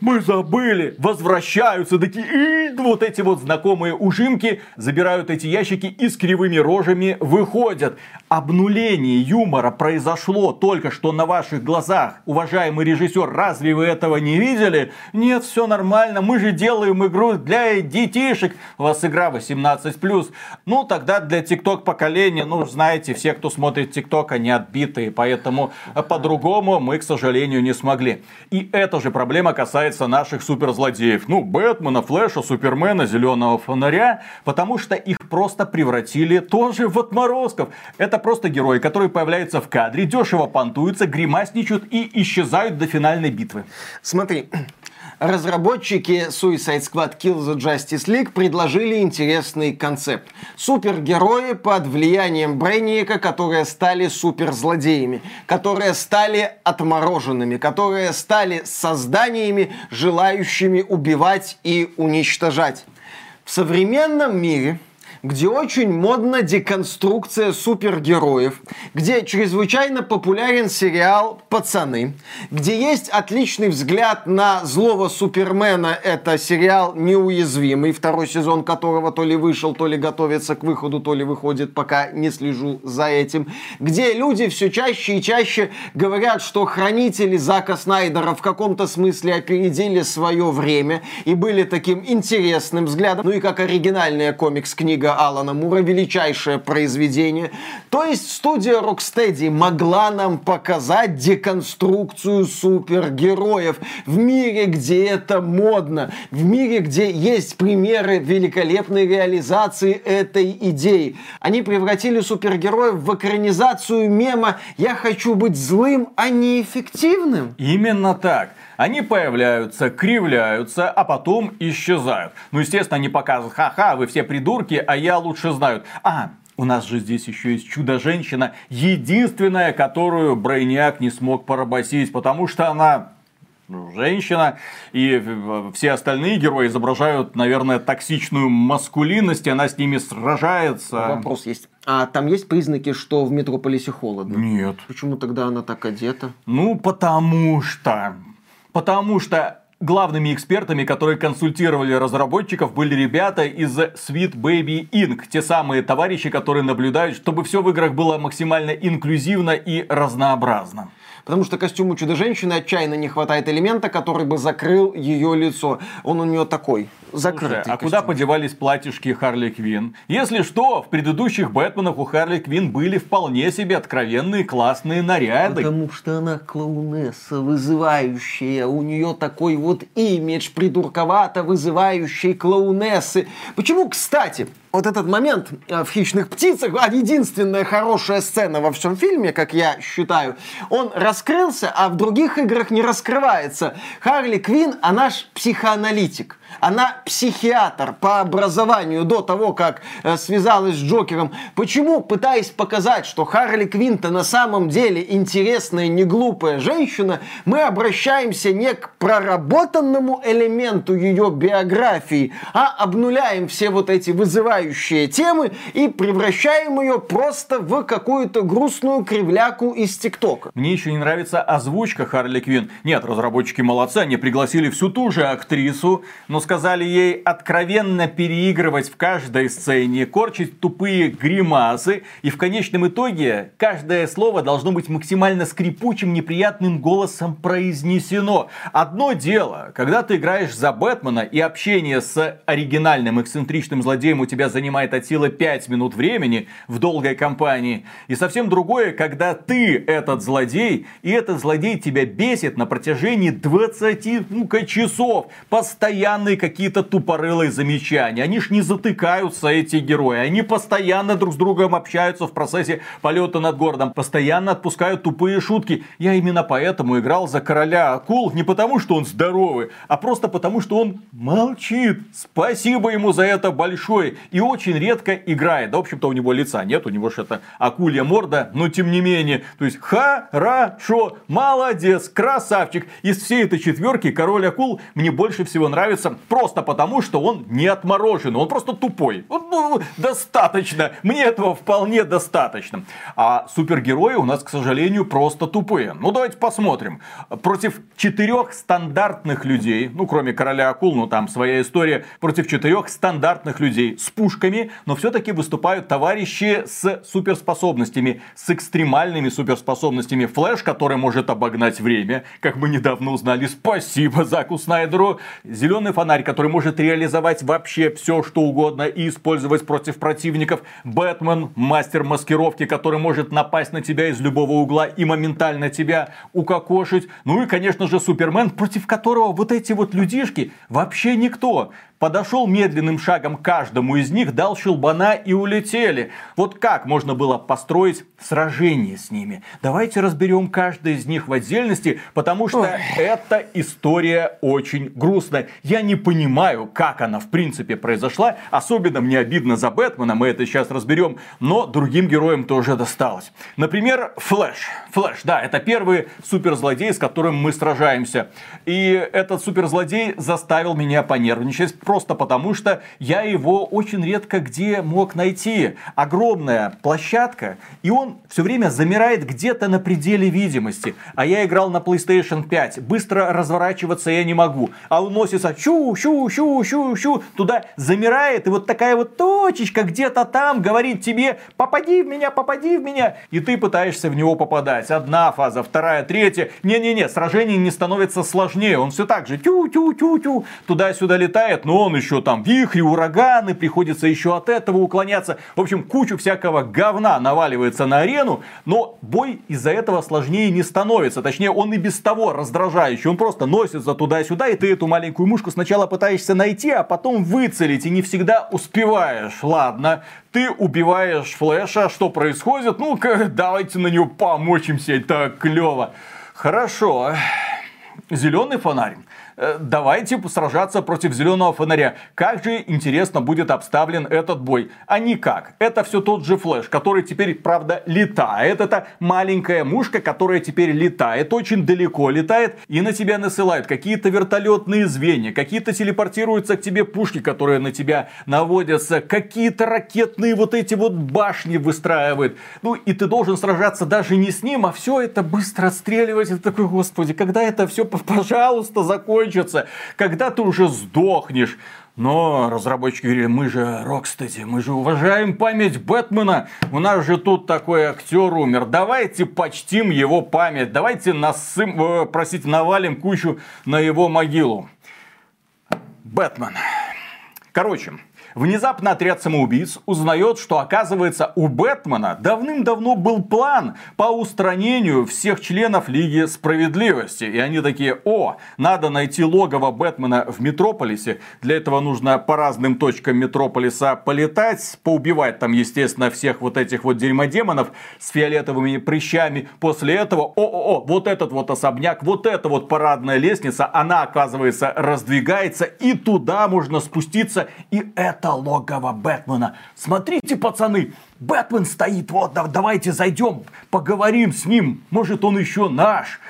мы забыли, возвращаются, такие, вот эти вот знакомые ужимки забирают эти ящики и с кривыми рожами выходят. Обнуление юмора произошло только что на ваших глазах. Уважаемый режиссер, разве вы этого не видели? Нет, все нормально, мы же делаем игру для детишек. У вас игра 18+. Ну, тогда для тикток поколения, ну, знаете, все, кто смотрит тикток, они отбитые, поэтому по-другому мы, к сожалению, не смогли. И эта же проблема касается наших суперзлодеев. Ну, Бэтмена, Флэша, Супермена, Зеленого Фонаря, потому что их просто превратили тоже в отморозков. Это просто герои, которые появляются в кадре, дешево понтуются, гримасничают и исчезают до финальной битвы. Смотри, разработчики Suicide Squad Kill the Justice League предложили интересный концепт. Супергерои под влиянием Брейника, которые стали суперзлодеями, которые стали отмороженными, которые стали созданиями, желающими убивать и уничтожать. В современном мире где очень модна деконструкция супергероев, где чрезвычайно популярен сериал «Пацаны», где есть отличный взгляд на злого Супермена, это сериал «Неуязвимый», второй сезон которого то ли вышел, то ли готовится к выходу, то ли выходит, пока не слежу за этим, где люди все чаще и чаще говорят, что хранители Зака Снайдера в каком-то смысле опередили свое время и были таким интересным взглядом, ну и как оригинальная комикс-книга книга Алана Мура, величайшее произведение. То есть студия Rocksteady могла нам показать деконструкцию супергероев в мире, где это модно, в мире, где есть примеры великолепной реализации этой идеи. Они превратили супергероев в экранизацию мема «Я хочу быть злым, а не эффективным». Именно так. Они появляются, кривляются, а потом исчезают. Ну, естественно, они показывают, ха-ха, вы все придурки, а я лучше знаю. А, у нас же здесь еще есть чудо-женщина, единственная, которую Брейняк не смог поработить, потому что она ну, женщина, и все остальные герои изображают, наверное, токсичную маскулинность, и она с ними сражается. Вопрос есть. А там есть признаки, что в Метрополисе холодно? Нет. Почему тогда она так одета? Ну, потому что Потому что Главными экспертами, которые консультировали разработчиков, были ребята из Sweet Baby Inc. Те самые товарищи, которые наблюдают, чтобы все в играх было максимально инклюзивно и разнообразно потому что костюму Чудо-женщины отчаянно не хватает элемента, который бы закрыл ее лицо. Он у нее такой, закрытый. Слушай, а куда подевались платьишки Харли Квин? Если что, в предыдущих Бэтменах у Харли Квин были вполне себе откровенные классные наряды. Потому что она клоунесса, вызывающая. У нее такой вот вот имидж придурковато вызывающей клоунессы. Почему, кстати, вот этот момент э, в «Хищных птицах», а единственная хорошая сцена во всем фильме, как я считаю, он раскрылся, а в других играх не раскрывается. Харли Квин, она ж психоаналитик. Она психиатр по образованию до того, как э, связалась с Джокером. Почему, пытаясь показать, что Харли Квинта на самом деле интересная, не глупая женщина, мы обращаемся не к проработанному элементу ее биографии, а обнуляем все вот эти вызывающие темы и превращаем ее просто в какую-то грустную кривляку из ТикТока. Мне еще не нравится озвучка Харли Квин. Нет, разработчики молодцы, они пригласили всю ту же актрису, но сказали ей откровенно переигрывать в каждой сцене, корчить тупые гримасы, и в конечном итоге каждое слово должно быть максимально скрипучим, неприятным голосом произнесено. Одно дело, когда ты играешь за Бэтмена, и общение с оригинальным эксцентричным злодеем у тебя занимает от силы 5 минут времени в долгой кампании, и совсем другое, когда ты этот злодей, и этот злодей тебя бесит на протяжении 20 ну-ка, часов, постоянный какие-то тупорылые замечания. Они ж не затыкаются, эти герои. Они постоянно друг с другом общаются в процессе полета над городом. Постоянно отпускают тупые шутки. Я именно поэтому играл за короля акул. Не потому, что он здоровый, а просто потому, что он молчит. Спасибо ему за это большое. И очень редко играет. Да, в общем-то, у него лица нет. У него же это акулья морда. Но тем не менее. То есть, хорошо, молодец, красавчик. Из всей этой четверки король акул мне больше всего нравится просто потому, что он не отмороженный, он просто тупой. Ну, достаточно, мне этого вполне достаточно. А супергерои у нас, к сожалению, просто тупые. Ну, давайте посмотрим. Против четырех стандартных людей, ну, кроме короля акул, ну, там своя история, против четырех стандартных людей с пушками, но все-таки выступают товарищи с суперспособностями, с экстремальными суперспособностями. Флэш, который может обогнать время, как мы недавно узнали. Спасибо Заку Снайдеру. Зеленый фонарь, который может реализовать вообще все, что угодно и использовать против противников. Бэтмен, мастер маскировки, который может напасть на тебя из любого угла и моментально тебя укокошить. Ну и, конечно же, Супермен, против которого вот эти вот людишки вообще никто подошел медленным шагом к каждому из них, дал щелбана и улетели. Вот как можно было построить сражение с ними? Давайте разберем каждый из них в отдельности, потому что Ой. эта история очень грустная. Я не понимаю, как она в принципе произошла. Особенно мне обидно за Бэтмена, мы это сейчас разберем, но другим героям тоже досталось. Например, Флэш. Флэш, да, это первый суперзлодей, с которым мы сражаемся. И этот суперзлодей заставил меня понервничать просто потому, что я его очень редко где мог найти. Огромная площадка, и он все время замирает где-то на пределе видимости. А я играл на PlayStation 5. Быстро разворачиваться я не могу. А он носится щу, туда замирает, и вот такая вот точечка где-то там говорит тебе, попади в меня, попади в меня. И ты пытаешься в него попадать. Одна фаза, вторая, третья. Не-не-не, сражение не становится сложнее. Он все так же тю-тю-тю-тю, туда-сюда летает, но он еще там вихри, ураганы, приходится еще от этого уклоняться. В общем, кучу всякого говна наваливается на арену, но бой из-за этого сложнее не становится. Точнее, он и без того раздражающий. Он просто носится туда-сюда, и ты эту маленькую мушку сначала пытаешься найти, а потом выцелить, и не всегда успеваешь. Ладно, ты убиваешь Флэша, что происходит? Ну-ка, давайте на него помочимся, это клево. Хорошо. Зеленый фонарь. Э, давайте сражаться против зеленого фонаря. Как же интересно будет обставлен этот бой. А никак. Это все тот же флэш, который теперь, правда, летает. Это маленькая мушка, которая теперь летает, очень далеко летает и на тебя насылает какие-то вертолетные звенья, какие-то телепортируются к тебе пушки, которые на тебя наводятся, какие-то ракетные вот эти вот башни выстраивают. Ну и ты должен сражаться даже не с ним, а все это быстро отстреливать. Это такой, господи, когда это все, пожалуйста, закончится закончится, когда ты уже сдохнешь. Но разработчики говорили, мы же Рокстеди, мы же уважаем память Бэтмена. У нас же тут такой актер умер. Давайте почтим его память. Давайте насым, э, простите, навалим кучу на его могилу. Бэтмен. Короче, Внезапно отряд самоубийц узнает, что оказывается у Бэтмена давным-давно был план по устранению всех членов Лиги Справедливости. И они такие, о, надо найти логово Бэтмена в Метрополисе. Для этого нужно по разным точкам Метрополиса полетать, поубивать там, естественно, всех вот этих вот дерьмодемонов с фиолетовыми прыщами. После этого, о-о-о, вот этот вот особняк, вот эта вот парадная лестница, она, оказывается, раздвигается, и туда можно спуститься, и это логово Бэтмена. Смотрите, пацаны, Бэтмен стоит, вот, давайте зайдем, поговорим с ним, может он еще наш.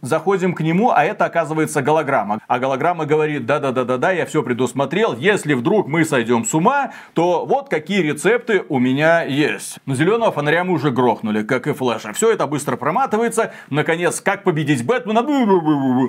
Заходим к нему, а это оказывается голограмма. А голограмма говорит, да-да-да-да-да, я все предусмотрел, если вдруг мы сойдем с ума, то вот какие рецепты у меня есть. Но зеленого фонаря мы уже грохнули, как и флеша. Все это быстро проматывается. Наконец, как победить Бэтмена?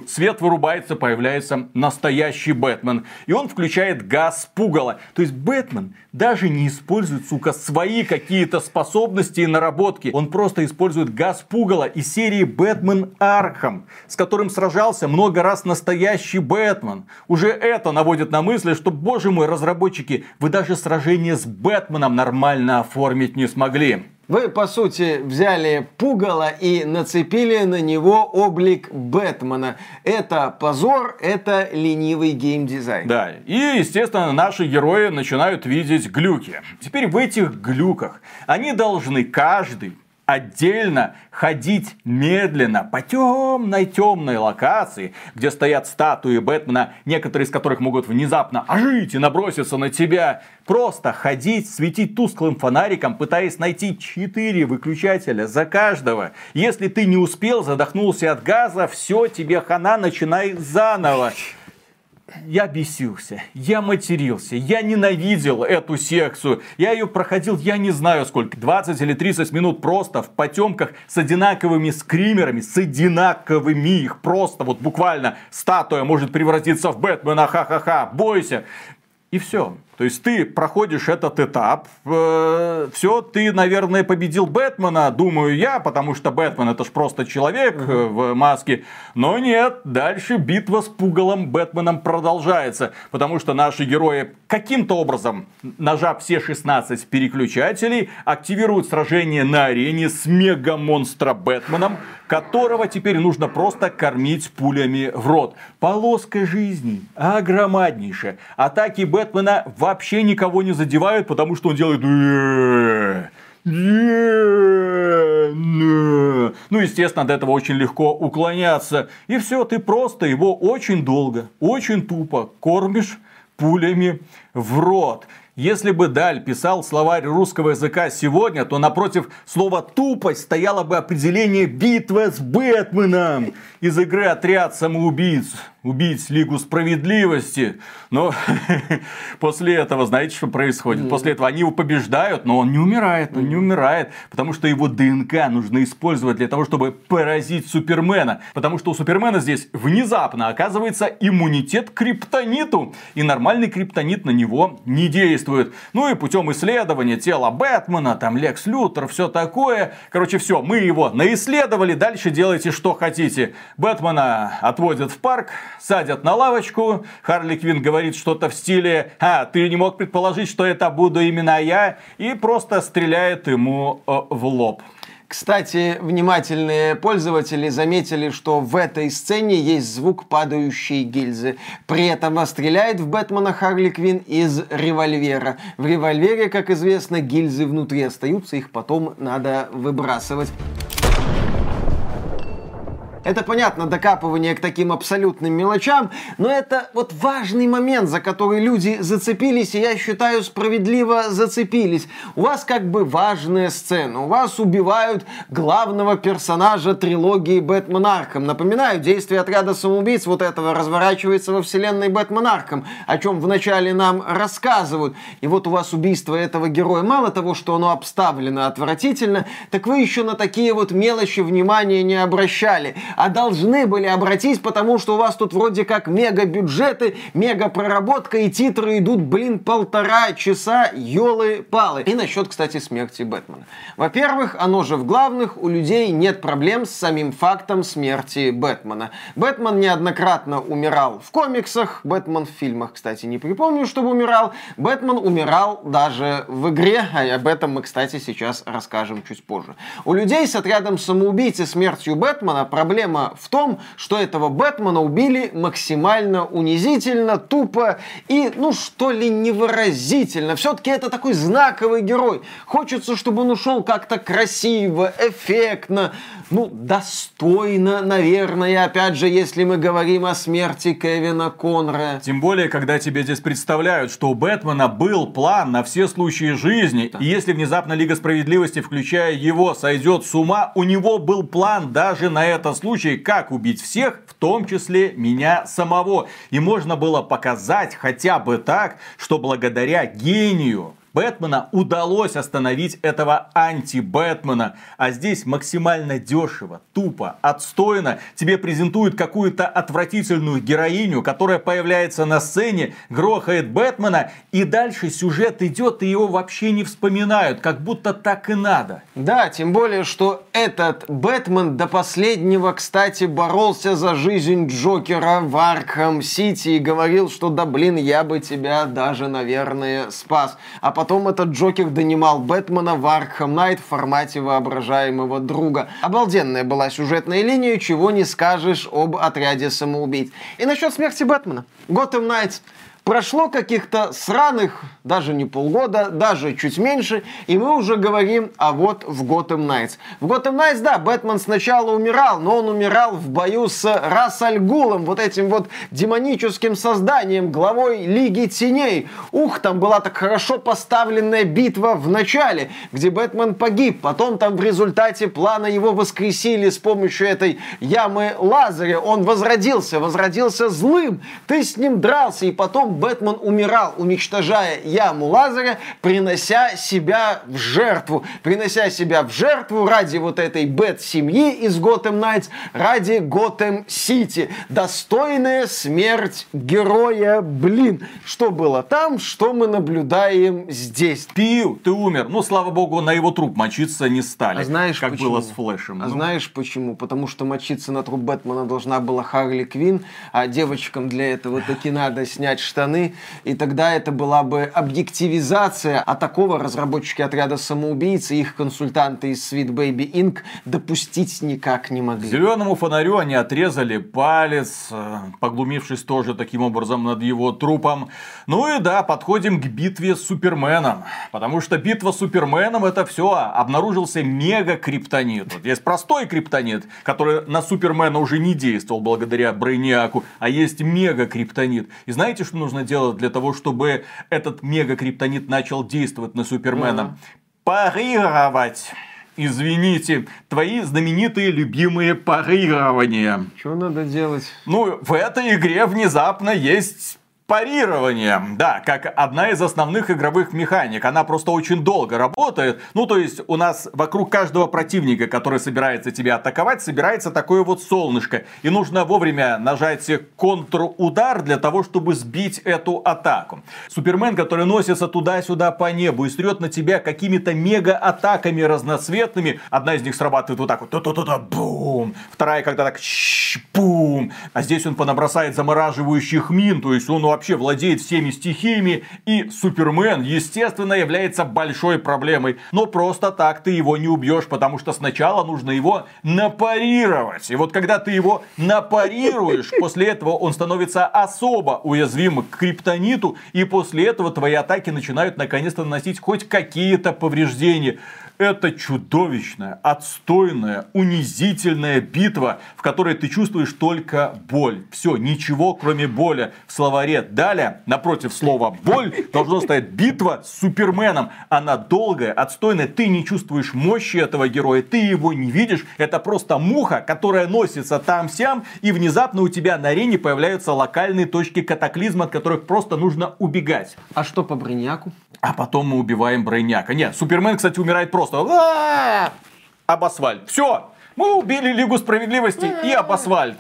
Свет вырубается, появляется настоящий Бэтмен. И он включает газ пугала. То есть Бэтмен даже не использует, сука, свои какие-то способности и наработки. Он просто использует газ пугала из серии Batman Arkham, с которым сражался много раз настоящий Бэтмен. Уже это наводит на мысли, что, боже мой, разработчики, вы даже сражение с Бэтменом нормально оформить не смогли. Вы, по сути, взяли пугало и нацепили на него облик Бэтмена. Это позор, это ленивый геймдизайн. Да, и, естественно, наши герои начинают видеть глюки. Теперь в этих глюках они должны каждый отдельно ходить медленно по темной темной локации, где стоят статуи Бэтмена, некоторые из которых могут внезапно ожить и наброситься на тебя. Просто ходить, светить тусклым фонариком, пытаясь найти четыре выключателя за каждого. Если ты не успел, задохнулся от газа, все, тебе хана, начинай заново я бесился, я матерился, я ненавидел эту секцию. Я ее проходил, я не знаю сколько, 20 или 30 минут просто в потемках с одинаковыми скримерами, с одинаковыми их просто, вот буквально статуя может превратиться в Бэтмена, ха-ха-ха, бойся. И все. То есть ты проходишь этот этап, э, все, ты, наверное, победил Бэтмена, думаю я, потому что Бэтмен это ж просто человек э, в маске. Но нет, дальше битва с пугалом Бэтменом продолжается, потому что наши герои каким-то образом, нажав все 16 переключателей, активируют сражение на арене с мега-монстра Бэтменом, которого теперь нужно просто кормить пулями в рот. Полоска жизни огромнейшая. Атаки Бэтмена в вообще никого не задевают, потому что он делает... Ну, естественно, от этого очень легко уклоняться. И все, ты просто его очень долго, очень тупо кормишь пулями в рот. Если бы Даль писал словарь русского языка сегодня, то напротив слова «тупость» стояло бы определение «битва с Бэтменом» из игры «Отряд самоубийц» убить Лигу Справедливости. Но после этого, знаете, что происходит? После этого они его побеждают, но он не умирает, он не умирает, потому что его ДНК нужно использовать для того, чтобы поразить Супермена. Потому что у Супермена здесь внезапно оказывается иммунитет к криптониту, и нормальный криптонит на него не действует. Ну и путем исследования тела Бэтмена, там Лекс Лютер, все такое. Короче, все, мы его наисследовали, дальше делайте что хотите. Бэтмена отводят в парк, садят на лавочку, Харли Квин говорит что-то в стиле «А, ты не мог предположить, что это буду именно я?» и просто стреляет ему э, в лоб. Кстати, внимательные пользователи заметили, что в этой сцене есть звук падающей гильзы. При этом стреляет в Бэтмена Харли Квин из револьвера. В револьвере, как известно, гильзы внутри остаются, их потом надо выбрасывать. Это, понятно, докапывание к таким абсолютным мелочам, но это вот важный момент, за который люди зацепились, и я считаю, справедливо зацепились. У вас как бы важная сцена, у вас убивают главного персонажа трилогии Бэтмен Арком. Напоминаю, действие отряда самоубийц вот этого разворачивается во вселенной Бэтмен Арком, о чем вначале нам рассказывают. И вот у вас убийство этого героя, мало того, что оно обставлено отвратительно, так вы еще на такие вот мелочи внимания не обращали а должны были обратить, потому что у вас тут вроде как мега бюджеты, мега проработка и титры идут, блин, полтора часа, елы-палы. И насчет, кстати, смерти Бэтмена. Во-первых, оно же в главных, у людей нет проблем с самим фактом смерти Бэтмена. Бэтмен неоднократно умирал в комиксах, Бэтмен в фильмах, кстати, не припомню, чтобы умирал. Бэтмен умирал даже в игре, а об этом мы, кстати, сейчас расскажем чуть позже. У людей с отрядом самоубийц и смертью Бэтмена проблема в том, что этого Бэтмена убили максимально унизительно, тупо и, ну, что ли, невыразительно. Все-таки это такой знаковый герой. Хочется, чтобы он ушел как-то красиво, эффектно, ну, достойно, наверное, опять же, если мы говорим о смерти Кевина Конра. Тем более, когда тебе здесь представляют, что у Бэтмена был план на все случаи жизни, да. и если внезапно Лига Справедливости, включая его, сойдет с ума, у него был план даже на этот случай, как убить всех, в том числе меня самого. И можно было показать хотя бы так, что благодаря гению Бэтмена удалось остановить этого анти-Бэтмена. А здесь максимально дешево, тупо, отстойно. Тебе презентуют какую-то отвратительную героиню, которая появляется на сцене, грохает Бэтмена, и дальше сюжет идет, и его вообще не вспоминают, как будто так и надо. Да, тем более, что этот Бэтмен до последнего, кстати, боролся за жизнь Джокера в Arkham City и говорил, что да блин, я бы тебя даже, наверное, спас. А потом этот Джокер донимал Бэтмена в Arkham Knight в формате воображаемого друга. Обалденная была сюжетная линия, чего не скажешь об отряде самоубийц. И насчет смерти Бэтмена. Gotham Knights Прошло каких-то сраных, даже не полгода, даже чуть меньше, и мы уже говорим, а вот в Gotham Knights. В Gotham Knights, да, Бэтмен сначала умирал, но он умирал в бою с Рассальгулом, вот этим вот демоническим созданием, главой Лиги Теней. Ух, там была так хорошо поставленная битва в начале, где Бэтмен погиб, потом там в результате плана его воскресили с помощью этой ямы Лазаря, он возродился, возродился злым, ты с ним дрался, и потом Бэтмен умирал, уничтожая яму Лазаря, принося себя в жертву. Принося себя в жертву ради вот этой Бэт-семьи из Готэм Найтс, ради Готэм Сити. Достойная смерть героя, блин. Что было там, что мы наблюдаем здесь. Пил, ты умер. Ну, слава богу, на его труп мочиться не стали. А знаешь как почему? было с Флэшем. А Ну, знаешь почему? Потому что мочиться на труп Бэтмена должна была Харли Квин, а девочкам для этого таки надо снять штаны, и тогда это была бы объективизация, а такого разработчики отряда самоубийц и их консультанты из Sweet Baby Inc. допустить никак не могли. Зеленому фонарю они отрезали палец, э, поглумившись тоже таким образом над его трупом. Ну и да, подходим к битве с Суперменом. Потому что битва с Суперменом это все. Обнаружился мега криптонит. Вот есть простой криптонит, который на Супермена уже не действовал благодаря Брейниаку, а есть мега криптонит. И знаете, что нужно делать для того, чтобы этот мега криптонит начал действовать на Супермена? Парировать. Извините, твои знаменитые любимые парирования. Что надо делать? Ну, в этой игре внезапно есть парирование. Да, как одна из основных игровых механик. Она просто очень долго работает. Ну, то есть, у нас вокруг каждого противника, который собирается тебя атаковать, собирается такое вот солнышко. И нужно вовремя нажать контрудар для того, чтобы сбить эту атаку. Супермен, который носится туда-сюда по небу и стрет на тебя какими-то мега-атаками разноцветными. Одна из них срабатывает вот так вот. Ту-ту-ту-ту, бум. Вторая, когда так бум. А здесь он понабросает замораживающих мин. То есть, он вообще владеет всеми стихиями. И Супермен, естественно, является большой проблемой. Но просто так ты его не убьешь, потому что сначала нужно его напарировать. И вот когда ты его напарируешь, после этого он становится особо уязвим к криптониту. И после этого твои атаки начинают наконец-то наносить хоть какие-то повреждения. Это чудовищная, отстойная, унизительная битва, в которой ты чувствуешь только боль. Все, ничего кроме боли. В словаре далее, напротив слова боль, должно стоять битва с Суперменом. Она долгая, отстойная, ты не чувствуешь мощи этого героя, ты его не видишь. Это просто муха, которая носится там-сям, и внезапно у тебя на арене появляются локальные точки катаклизма, от которых просто нужно убегать. А что по Броняку? А потом мы убиваем Брейняка. Нет, Супермен, кстати, умирает просто. А-а-а! Об асфальт. Все. Мы убили Лигу Справедливости и об асфальт.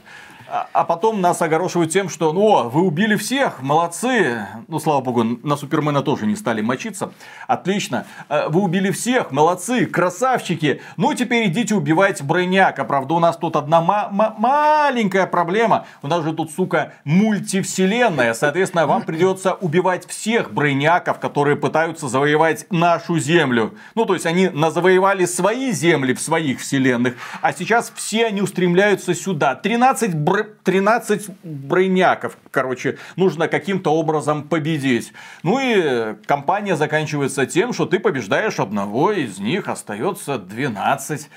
А, а потом нас огорошивают тем, что, ну, вы убили всех, молодцы. Ну, слава богу, на Супермена тоже не стали мочиться. Отлично. А, вы убили всех, молодцы, красавчики. Ну, теперь идите убивать Брейняка. Правда, у нас тут одна маленькая проблема. У нас же тут, сука, мультивселенная. Соответственно, вам придется убивать всех Брейняков, которые пытаются завоевать нашу землю. Ну, то есть, они завоевали свои земли в своих вселенных, а сейчас все они устремляются сюда. 13 бр 13 брейняков, короче, нужно каким-то образом победить. Ну и кампания заканчивается тем, что ты побеждаешь одного из них, остается 12.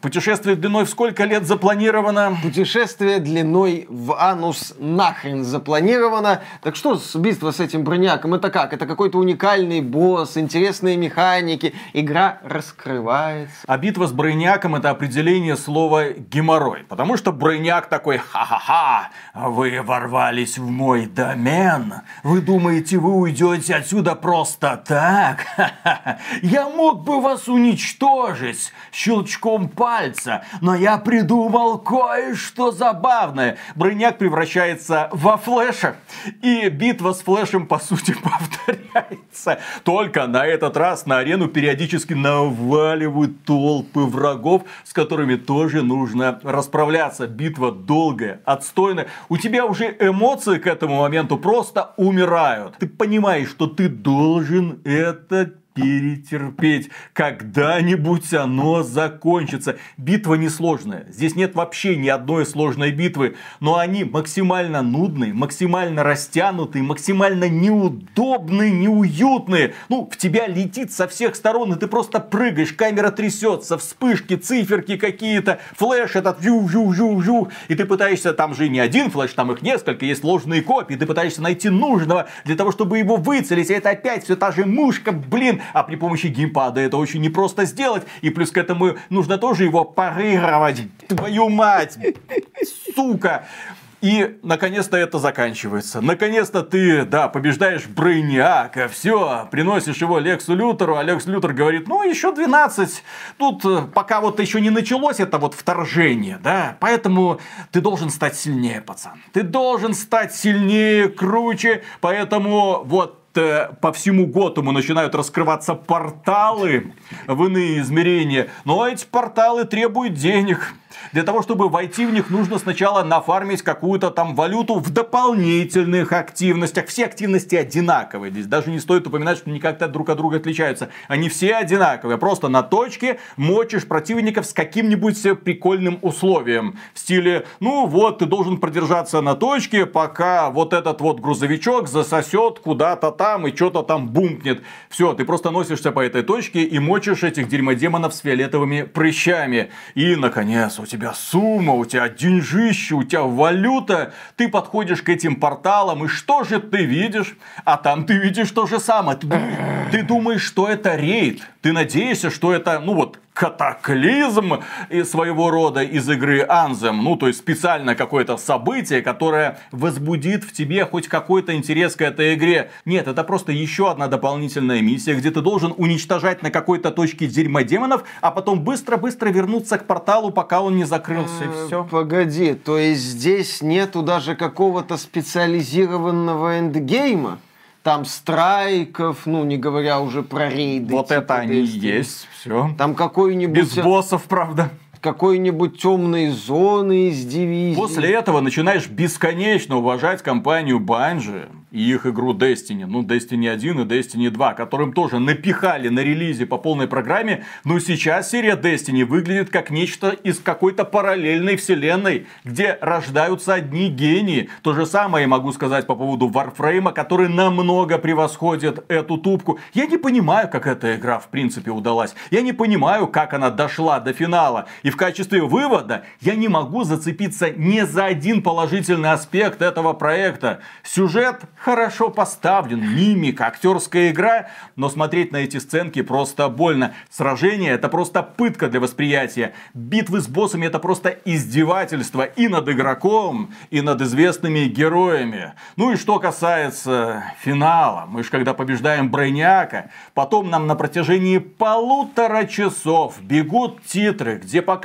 Путешествие длиной в сколько лет запланировано? Путешествие длиной в анус нахрен запланировано. Так что с убийство с этим броняком? Это как? Это какой-то уникальный босс, интересные механики, игра раскрывается. А битва с броняком это определение слова геморрой. Потому что броняк такой, ха-ха-ха, вы ворвались в мой домен. Вы думаете, вы уйдете отсюда просто так? Я мог бы вас уничтожить щелчком щелчком пальца. Но я придумал кое-что забавное. Броняк превращается во флеша. И битва с флешем, по сути, повторяется. Только на этот раз на арену периодически наваливают толпы врагов, с которыми тоже нужно расправляться. Битва долгая, отстойная. У тебя уже эмоции к этому моменту просто умирают. Ты понимаешь, что ты должен это перетерпеть. Когда-нибудь оно закончится. Битва несложная. Здесь нет вообще ни одной сложной битвы. Но они максимально нудные, максимально растянутые, максимально неудобные, неуютные. Ну, в тебя летит со всех сторон, и ты просто прыгаешь, камера трясется, вспышки, циферки какие-то, флеш этот жу-жу-жу-жу. И ты пытаешься, там же не один флеш, там их несколько, есть сложные копии. Ты пытаешься найти нужного для того, чтобы его выцелить. И это опять все та же мушка, блин, а при помощи геймпада это очень непросто сделать. И плюс к этому нужно тоже его парировать. Твою мать! Сука! И, наконец-то, это заканчивается. Наконец-то ты, да, побеждаешь Брейниака, все, приносишь его Лексу Лютеру, а Лекс Лютер говорит, ну, еще 12. Тут э, пока вот еще не началось это вот вторжение, да, поэтому ты должен стать сильнее, пацан. Ты должен стать сильнее, круче, поэтому вот по всему Готэму начинают раскрываться порталы в иные измерения. Но эти порталы требуют денег. Для того, чтобы войти в них, нужно сначала нафармить какую-то там валюту в дополнительных активностях. Все активности одинаковые. Здесь даже не стоит упоминать, что они как-то друг от друга отличаются. Они все одинаковые. Просто на точке мочишь противников с каким-нибудь прикольным условием. В стиле, ну вот, ты должен продержаться на точке, пока вот этот вот грузовичок засосет куда-то там и что-то там бумкнет. Все, ты просто носишься по этой точке и мочишь этих дерьмодемонов с фиолетовыми прыщами. И, наконец, у тебя сумма, у тебя деньжище, у тебя валюта. Ты подходишь к этим порталам, и что же ты видишь? А там ты видишь то же самое. Ты, ты думаешь, что это рейд. Ты надеешься, что это, ну вот, катаклизм своего рода из игры Anthem. Ну, то есть специально какое-то событие, которое возбудит в тебе хоть какой-то интерес к этой игре. Нет, это просто еще одна дополнительная миссия, где ты должен уничтожать на какой-то точке дерьма демонов, а потом быстро-быстро вернуться к порталу, пока он не закрылся, и э, все. Погоди, то есть здесь нету даже какого-то специализированного эндгейма? Там страйков, ну, не говоря уже про рейды. Вот типа это они и есть, все. Там какой-нибудь... Без боссов, правда какой-нибудь темной зоны из дивизии. После этого начинаешь бесконечно уважать компанию Bungie и их игру Destiny. Ну, Destiny 1 и Destiny 2, которым тоже напихали на релизе по полной программе. Но сейчас серия Destiny выглядит как нечто из какой-то параллельной вселенной, где рождаются одни гении. То же самое могу сказать по поводу Warframe, который намного превосходит эту тупку. Я не понимаю, как эта игра в принципе удалась. Я не понимаю, как она дошла до финала. И в качестве вывода я не могу зацепиться ни за один положительный аспект этого проекта. Сюжет хорошо поставлен, мимика, актерская игра, но смотреть на эти сценки просто больно. Сражение это просто пытка для восприятия. Битвы с боссами это просто издевательство и над игроком, и над известными героями. Ну и что касается финала, мы же когда побеждаем Брейняка, потом нам на протяжении полутора часов бегут титры, где показывают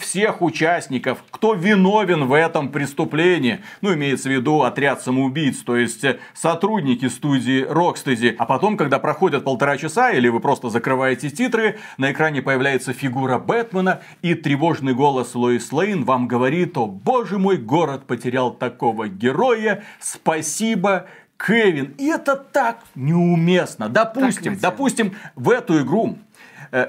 всех участников, кто виновен в этом преступлении. Ну, имеется в виду отряд самоубийц, то есть сотрудники студии Rocksteady. А потом, когда проходят полтора часа, или вы просто закрываете титры, на экране появляется фигура Бэтмена, и тревожный голос Лоис Лейн вам говорит, о боже мой, город потерял такого героя, спасибо, Кевин. И это так неуместно. Допустим, так допустим, в эту игру Э,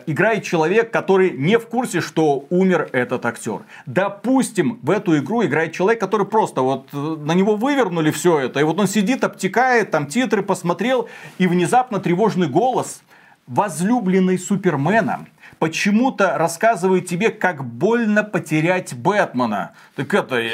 играет человек, который не в курсе, что умер этот актер. Допустим, в эту игру играет человек, который просто вот э, на него вывернули все это, и вот он сидит, обтекает, там титры посмотрел, и внезапно тревожный голос возлюбленный Супермена почему-то рассказывает тебе, как больно потерять Бэтмена. Так это, и,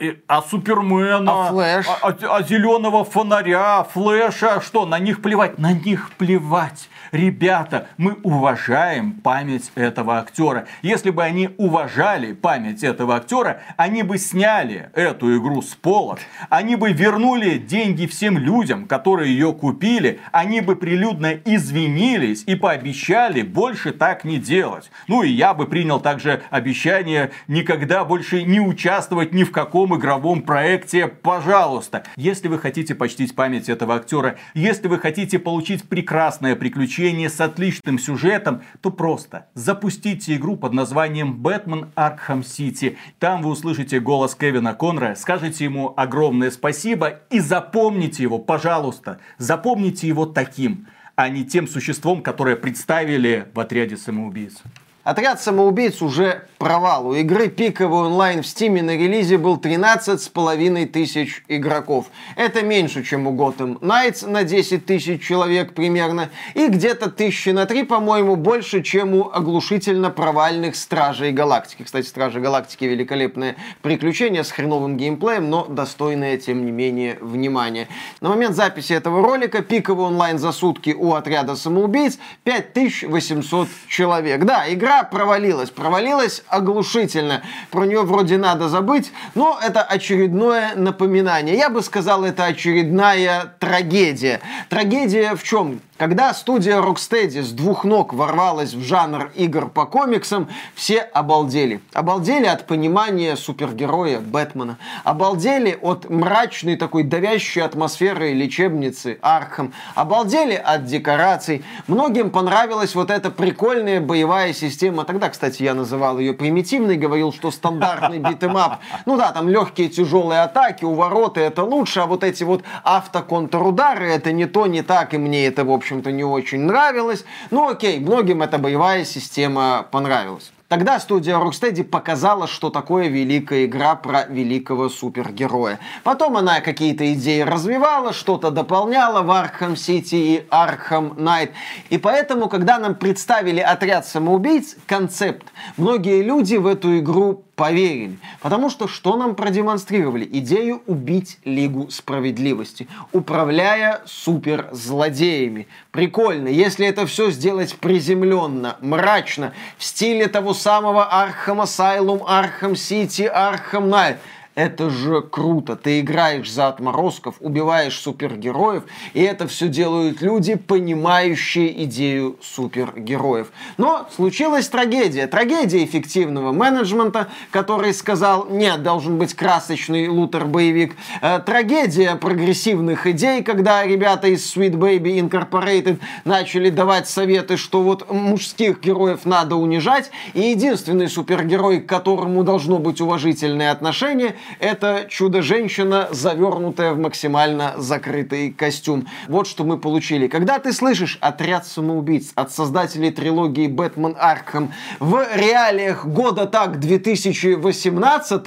и, а Супермена, а, Флэш? а, а, а зеленого фонаря, Флэша, что, на них плевать? На них плевать. Ребята, мы уважаем память этого актера. Если бы они уважали память этого актера, они бы сняли эту игру с полок, они бы вернули деньги всем людям, которые ее купили, они бы прилюдно извинились и пообещали больше так не делать. Ну и я бы принял также обещание никогда больше не участвовать ни в каком игровом проекте, пожалуйста. Если вы хотите почтить память этого актера, если вы хотите получить прекрасное приключение, приключение с отличным сюжетом, то просто запустите игру под названием Бэтмен Аркхам Сити. Там вы услышите голос Кевина Конра, скажете ему огромное спасибо и запомните его, пожалуйста. Запомните его таким, а не тем существом, которое представили в отряде самоубийц. Отряд самоубийц уже провал. У игры пиковый онлайн в стиме на релизе был 13 с половиной тысяч игроков. Это меньше, чем у Gotham Knights на 10 тысяч человек примерно. И где-то тысячи на три, по-моему, больше, чем у оглушительно провальных Стражей Галактики. Кстати, Стражи Галактики великолепное приключение с хреновым геймплеем, но достойное, тем не менее, внимания. На момент записи этого ролика пиковый онлайн за сутки у отряда самоубийц 5800 человек. Да, игра провалилась. Провалилась оглушительно. Про нее вроде надо забыть, но это очередное напоминание. Я бы сказал, это очередная трагедия. Трагедия в чем? Когда студия Rocksteady с двух ног ворвалась в жанр игр по комиксам, все обалдели. Обалдели от понимания супергероя Бэтмена. Обалдели от мрачной такой давящей атмосферы лечебницы Arkham. Обалдели от декораций. Многим понравилась вот эта прикольная боевая система. Тогда, кстати, я называл ее примитивной, говорил, что стандартный beat 'em up. Ну да, там легкие тяжелые атаки, увороты это лучше, а вот эти вот автоконтрудары это не то, не так, и мне это, в общем, общем-то, не очень нравилось. Ну окей, многим эта боевая система понравилась. Тогда студия Rocksteady показала, что такое великая игра про великого супергероя. Потом она какие-то идеи развивала, что-то дополняла в Arkham City и Arkham Knight. И поэтому, когда нам представили отряд самоубийц, концепт, многие люди в эту игру поверили. Потому что что нам продемонстрировали? Идею убить Лигу Справедливости, управляя суперзлодеями. Прикольно, если это все сделать приземленно, мрачно, в стиле того самого Arkham Asylum, Arkham City, Arkham Knight. Это же круто. Ты играешь за отморозков, убиваешь супергероев, и это все делают люди, понимающие идею супергероев. Но случилась трагедия. Трагедия эффективного менеджмента, который сказал, нет, должен быть красочный лутер-боевик. Э, трагедия прогрессивных идей, когда ребята из Sweet Baby Incorporated начали давать советы, что вот мужских героев надо унижать, и единственный супергерой, к которому должно быть уважительное отношение, это чудо-женщина, завернутая в максимально закрытый костюм. Вот что мы получили. Когда ты слышишь «Отряд самоубийц» от создателей трилогии «Бэтмен Аркхам» в реалиях года так 2018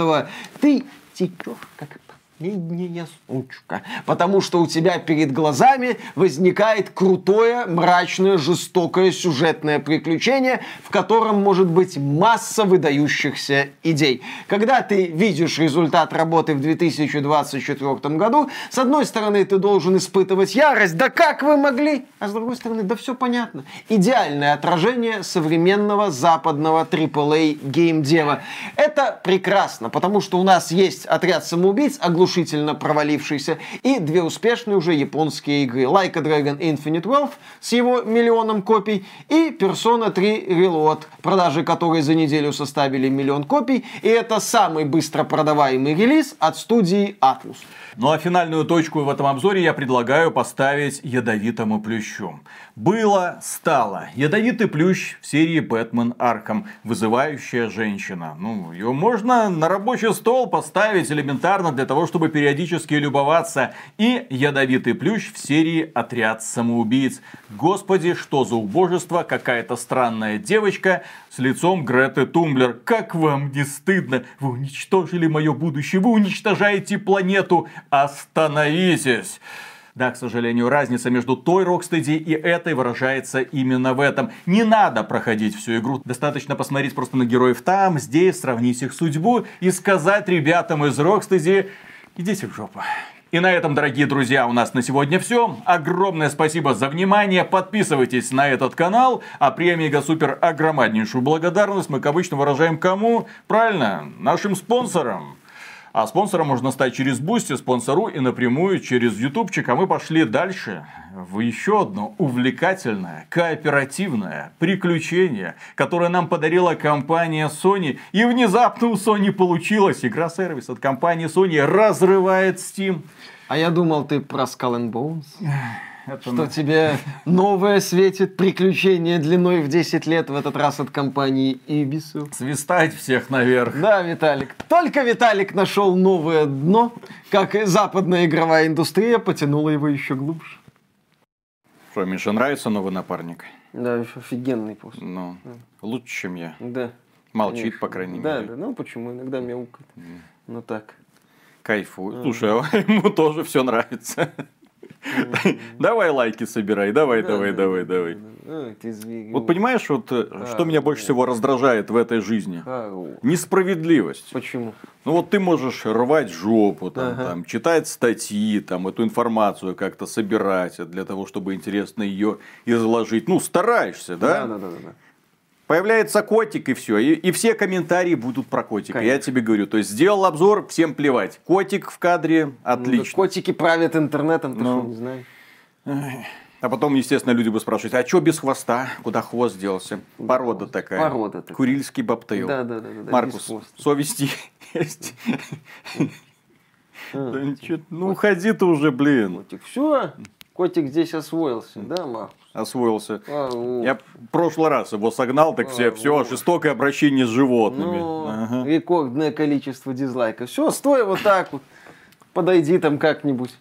ты текешь как последняя сучка. Потому что у тебя перед глазами возникает крутое, мрачное, жестокое сюжетное приключение, в котором может быть масса выдающихся идей. Когда ты видишь результат работы в 2024 году, с одной стороны, ты должен испытывать ярость, да как вы могли? А с другой стороны, да все понятно. Идеальное отражение современного западного AAA геймдева. Это прекрасно, потому что у нас есть отряд самоубийц, оглушительно провалившийся, и две успешные уже японские игры. Like a Dragon Infinite Wealth с его миллионом копий и Persona 3 Reload, продажи которой за неделю составили миллион копий, и это самый быстро продаваемый релиз от студии Atlus. Ну а финальную точку в этом обзоре я предлагаю поставить ядовитому плющу. Было, стало. Ядовитый плющ в серии Бэтмен Арком. Вызывающая женщина. Ну, ее можно на рабочий стол поставить элементарно для того, чтобы периодически любоваться. И ядовитый плющ в серии Отряд самоубийц. Господи, что за убожество, какая-то странная девочка с лицом Греты Тумблер. Как вам не стыдно? Вы уничтожили мое будущее, вы уничтожаете планету. Остановитесь! Да, к сожалению, разница между той Рокстеди и этой выражается именно в этом. Не надо проходить всю игру. Достаточно посмотреть просто на героев там, здесь, сравнить их судьбу и сказать ребятам из Рокстеди, идите в жопу. И на этом, дорогие друзья, у нас на сегодня все. Огромное спасибо за внимание. Подписывайтесь на этот канал. А премия Супер огромнейшую благодарность мы, как обычно, выражаем кому? Правильно, нашим спонсорам. А спонсором можно стать через Boosty, Sponsr и напрямую через Ютубчик. А мы пошли дальше в еще одно увлекательное, кооперативное приключение, которое нам подарила компания Sony. И внезапно у Sony получилось. Игра-сервис от компании Sony разрывает Steam. А я думал, ты про Skull and Bones. Это что на... тебе новое светит приключение длиной в 10 лет, в этот раз от компании Ubisoft. Свистать всех наверх. Да, Виталик. Только Виталик нашел новое дно, как и западная игровая индустрия потянула его еще глубже. Что, Миша, нравится новый напарник? Да, офигенный просто. Ну, да. лучше, чем я. Да. Молчит, Конечно. по крайней да, мере. Да, ну почему? Иногда мяукает. Mm. Ну так. Кайфует. Слушай, а ему тоже все нравится. Давай лайки собирай, давай, давай, давай, давай. Вот понимаешь, вот э, что меня больше всего раздражает в этой жизни? Несправедливость. Почему? Ну вот ты можешь рвать жопу, там, там, читать статьи, там, эту информацию как-то собирать для того, чтобы интересно ее изложить. Ну, стараешься, да? Да, да, да. Появляется котик и все. И, и все комментарии будут про котика. Конечно. Я тебе говорю. То есть сделал обзор, всем плевать. Котик в кадре, отлично. Ну, котики правят интернетом, ты ну, что, не знаешь. А потом, естественно, люди бы спрашивать, а что без хвоста? Куда хвост делся? Порода такая. Порода такая. Курильский бобтейл. Да, да, да. да Маркус, совести есть. А. Ну, уходи ты уже, блин. Все, котик здесь освоился, да, Маркус? Освоился. А, Я в прошлый раз его согнал, так все, а, все, жестокое обращение с животными. Ну, ага. Рекордное количество дизлайков. Все, стой вот так вот. Подойди там как-нибудь.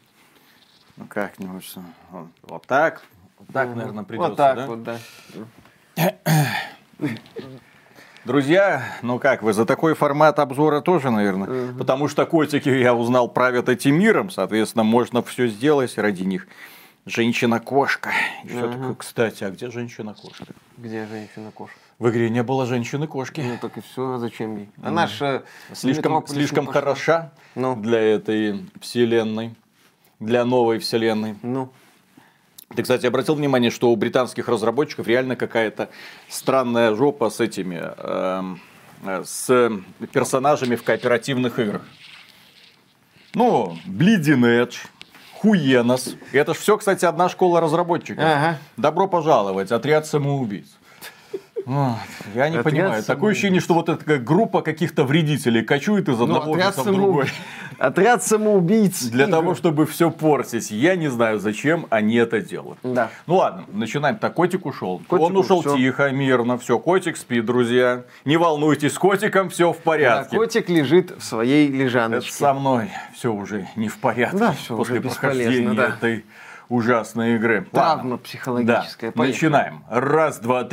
Ну как-нибудь. Вот так. Вот так, наверное, придется. Вот так да? вот, да. Друзья, ну как, вы за такой формат обзора тоже, наверное? Угу. Потому что котики я узнал правят этим миром, соответственно, можно все сделать ради них. Женщина-кошка. Еще ага. такое, кстати, а где женщина-кошка? Где женщина-кошка? В игре не было женщины-кошки. Ну так и все, а зачем ей? Она же слишком, слишком хороша ну. для этой вселенной, для новой вселенной. Ну. Ты, кстати, обратил внимание, что у британских разработчиков реально какая-то странная жопа с этими, э, с персонажами в кооперативных играх. Ну, Bleeding Edge, Хуенос. Это ж все, кстати, одна школа разработчиков. Ага. Добро пожаловать, отряд самоубийц. Я не отряд понимаю. Такое ощущение, что вот эта группа каких-то вредителей кочует из ну, одного отряд в другой. Отряд самоубийц. Для того, чтобы все портить. Я не знаю, зачем они это делают. Да. Ну ладно, начинаем. Так, котик ушел. Котик Он ушел все. тихо, мирно. Все, котик спит, друзья. Не волнуйтесь, с котиком все в порядке. Да, котик лежит в своей лежаночке. Это со мной все уже не в порядке. Да, все После уже прохождения да. этой ужасной игры. Травма психологическая. Да. Начинаем. Раз, два, три.